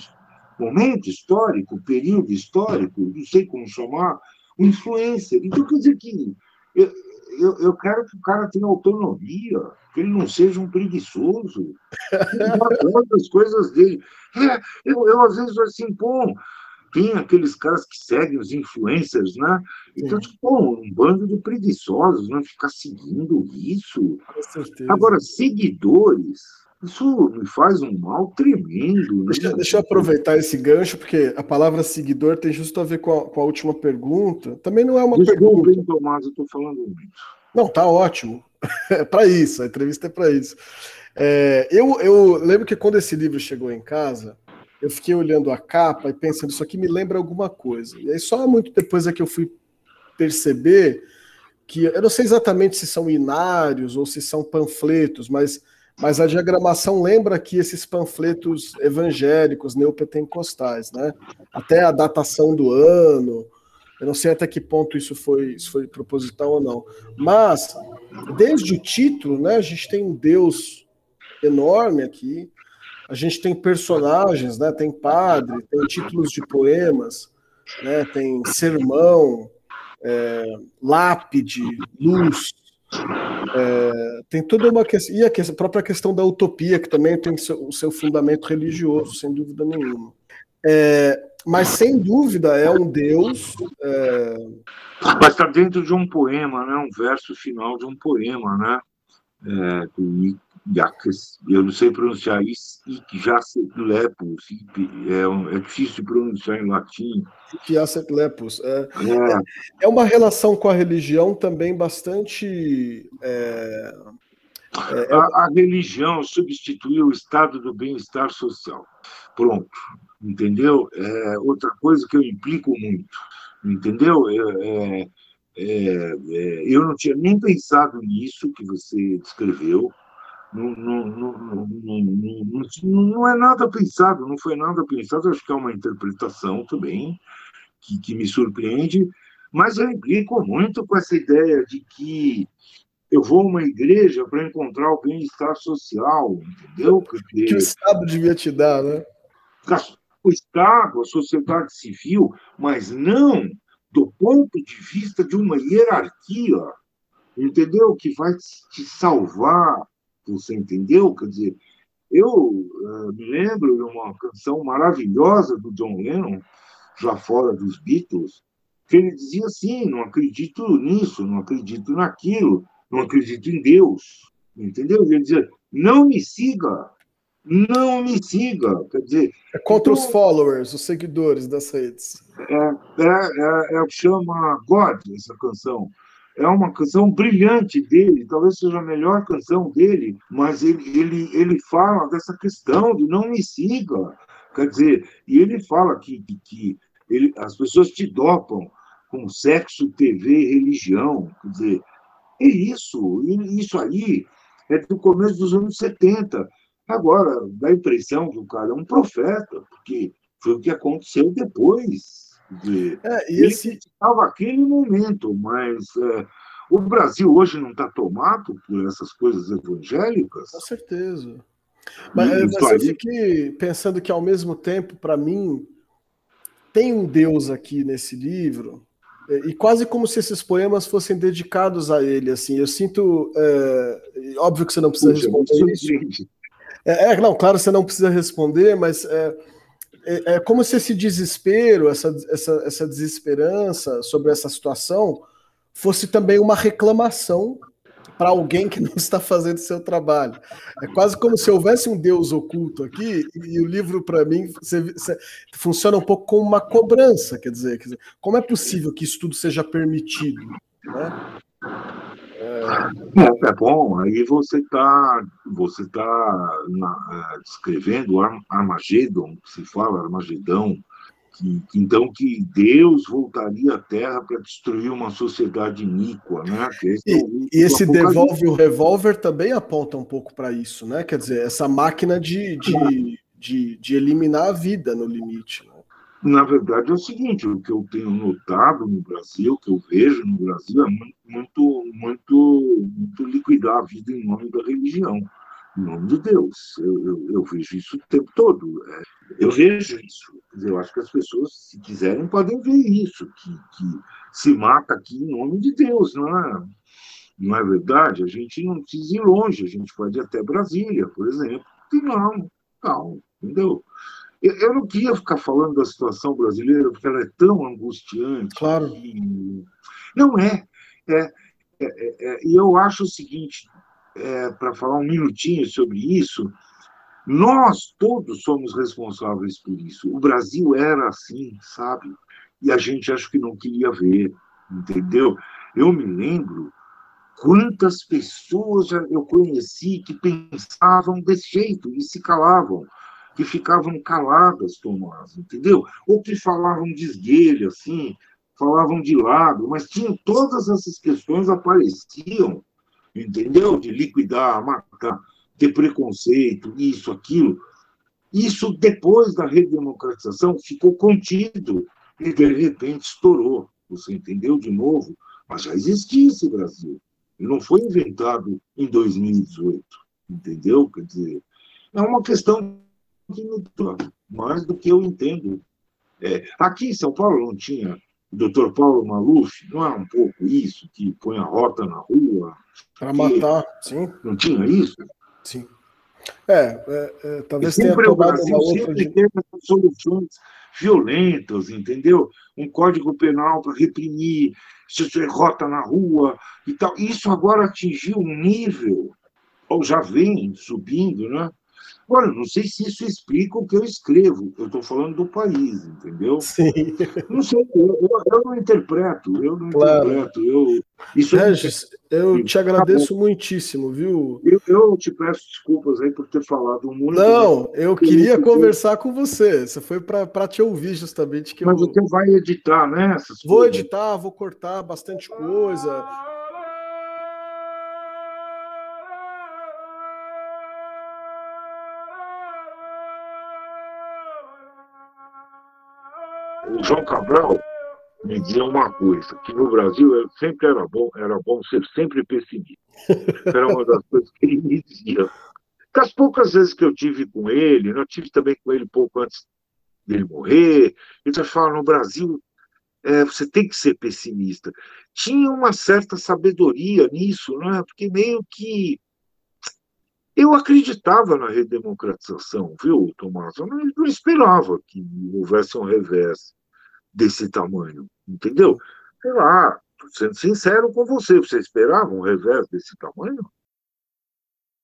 momento histórico, período histórico, não sei como chamar, o influencer. Então, quer dizer que eu, eu, eu quero que o cara tenha autonomia, que ele não seja um preguiçoso, as coisas dele. É, eu, eu, às vezes, assim, pô, tem aqueles caras que seguem os influencers, né? Então, Sim. tipo, um bando de preguiçosos, não né? ficar seguindo isso. Agora, seguidores, isso me faz um mal tremendo. Né? Deixa, deixa, eu aproveitar esse gancho, porque a palavra seguidor tem justo a ver com a, com a última pergunta. Também não é uma Desculpa, pergunta. Tomás, eu estou falando muito. Não, tá ótimo. É para isso, a entrevista é para isso. É, eu, eu lembro que quando esse livro chegou em casa, eu fiquei olhando a capa e pensando, isso aqui me lembra alguma coisa. E aí só muito depois é que eu fui perceber que, eu não sei exatamente se são inários ou se são panfletos, mas, mas a diagramação lembra que esses panfletos evangélicos, neopentecostais, né? Até a datação do ano, eu não sei até que ponto isso foi, isso foi proposital ou não. Mas, desde o título, né, a gente tem um Deus enorme aqui, a gente tem personagens, né? Tem padre, tem títulos de poemas, né? Tem sermão, é, lápide, luz. É, tem toda uma questão. E a, própria questão da utopia, que também tem o seu fundamento religioso, sem dúvida nenhuma. É, mas sem dúvida é um Deus. É... Mas está dentro de um poema, né? um verso final de um poema, né? É, eu não sei pronunciar isso, Lepus, é, é difícil de pronunciar em latim. Lepus. É, é. é uma relação com a religião também bastante. É, é, a, a religião substituiu o estado do bem-estar social. Pronto entendeu? É outra coisa que eu implico muito, entendeu? É, é, é, eu não tinha nem pensado nisso que você descreveu, não, não, não, não, é nada pensado, não foi nada pensado, acho que é uma interpretação também que, que me surpreende, mas eu implico muito com essa ideia de que eu vou a uma igreja para encontrar o bem-estar social, entendeu? Que o Estado devia te dar, né? o Estado, a sociedade civil, mas não do ponto de vista de uma hierarquia, entendeu? Que vai te salvar, você entendeu? Quer dizer, eu uh, me lembro de uma canção maravilhosa do John Lennon, já fora dos Beatles, que ele dizia assim: não acredito nisso, não acredito naquilo, não acredito em Deus, entendeu? Ele dizia: não me siga, não me siga. Quer dizer. É contra então, os followers, os seguidores das redes. É, é, é, é, chama God essa canção. É uma canção brilhante dele, talvez seja a melhor canção dele, mas ele, ele, ele fala dessa questão de não me siga. Quer dizer, e ele fala que, que, ele, as pessoas te dopam com sexo, TV, religião. Quer dizer, é isso. Isso aí é do começo dos anos 70. Agora, dá a impressão que o cara é um profeta, porque foi o que aconteceu depois. De... É, e esse... Estava aquele momento, mas é, o Brasil hoje não está tomado por essas coisas evangélicas? Com certeza. Mas, é, mas eu fiquei pensando que, ao mesmo tempo, para mim, tem um Deus aqui nesse livro, é, e quase como se esses poemas fossem dedicados a ele. Assim, eu sinto. É, óbvio que você não precisa Puxa, responder isso. É, é, não, claro, você não precisa responder, mas é, é, como se esse desespero, essa, essa, essa desesperança sobre essa situação fosse também uma reclamação para alguém que não está fazendo seu trabalho. É quase como se houvesse um Deus oculto aqui, e, o livro, para mim, funciona um pouco como uma cobrança, quer dizer, quer dizer, como é possível que isso tudo seja permitido? Né? É, é bom, aí você está você tá é, descrevendo Armagedon, que se fala Armagedão, que, então que Deus voltaria à Terra para destruir uma sociedade iníqua, né? Esse e, é o, e esse devolve o revólver também aponta um pouco para isso, né? Quer dizer, essa máquina de, de, de, de eliminar a vida no limite. Né? Na verdade, é o seguinte: o que eu tenho notado no Brasil, o que eu vejo no Brasil, é muito, muito, muito liquidar a vida em nome da religião, em nome de Deus. Eu, eu, eu vejo isso o tempo todo. É, eu vejo isso. Eu acho que as pessoas, se quiserem, podem ver isso: que, que se mata aqui em nome de Deus, não é? Não é verdade? A gente não precisa ir longe, a gente pode ir até Brasília, por exemplo. E não, não, entendeu? Eu não queria ficar falando da situação brasileira, porque ela é tão angustiante. Claro. E... Não é. é, é, é, é e eu acho o seguinte, é, para falar um minutinho sobre isso, nós todos somos responsáveis por isso. O Brasil era assim, sabe? E a gente acho que não queria ver, entendeu? Eu me lembro quantas pessoas eu conheci que pensavam desse jeito e se calavam que ficavam caladas, Tomás, entendeu? Ou que falavam de esguelho, assim, falavam de lado, mas tinham todas essas questões apareciam, entendeu? De liquidar, matar, ter preconceito, isso, aquilo. Isso, depois da redemocratização, ficou contido e, de repente, estourou. Você entendeu de novo? Mas já existia esse Brasil. Não foi inventado em 2018, entendeu? Quer dizer, é uma questão mais do que eu entendo. É, aqui em São Paulo não tinha doutor Paulo Maluf, não é um pouco isso, que põe a rota na rua? Para matar, sim. Não tinha isso? Sim. É, é, é talvez tenha tomado o Brasil uma outra... sempre essas soluções violentas, entendeu? Um código penal para reprimir, se você rota na rua e tal. Isso agora atingiu um nível, ou já vem subindo, né? Agora, não sei se isso explica o que eu escrevo. Eu estou falando do país, entendeu? Sim. Não sei, eu, eu, eu não interpreto, eu não claro. interpreto. Eu, isso Regis, eu te agradeço muitíssimo, viu? Eu, eu, te peço desculpas aí por ter falado muito. Não, eu queria conversar com você. Você foi para te ouvir justamente. Que Mas eu... você vai editar, né? vou coisas. editar, vou cortar bastante coisa. João Cabral me dizia uma coisa, que no Brasil sempre era bom, era bom ser sempre pessimista. Era uma das coisas que ele me dizia. Das poucas vezes que eu tive com ele, eu tive também com ele pouco antes dele morrer, ele fala, no Brasil é, você tem que ser pessimista. Tinha uma certa sabedoria nisso, não é? Porque meio que eu acreditava na redemocratização, viu, Tomás? Eu não, não esperava que houvesse um revés desse tamanho, entendeu? Sei lá, sendo sincero com você, você esperava um revés desse tamanho?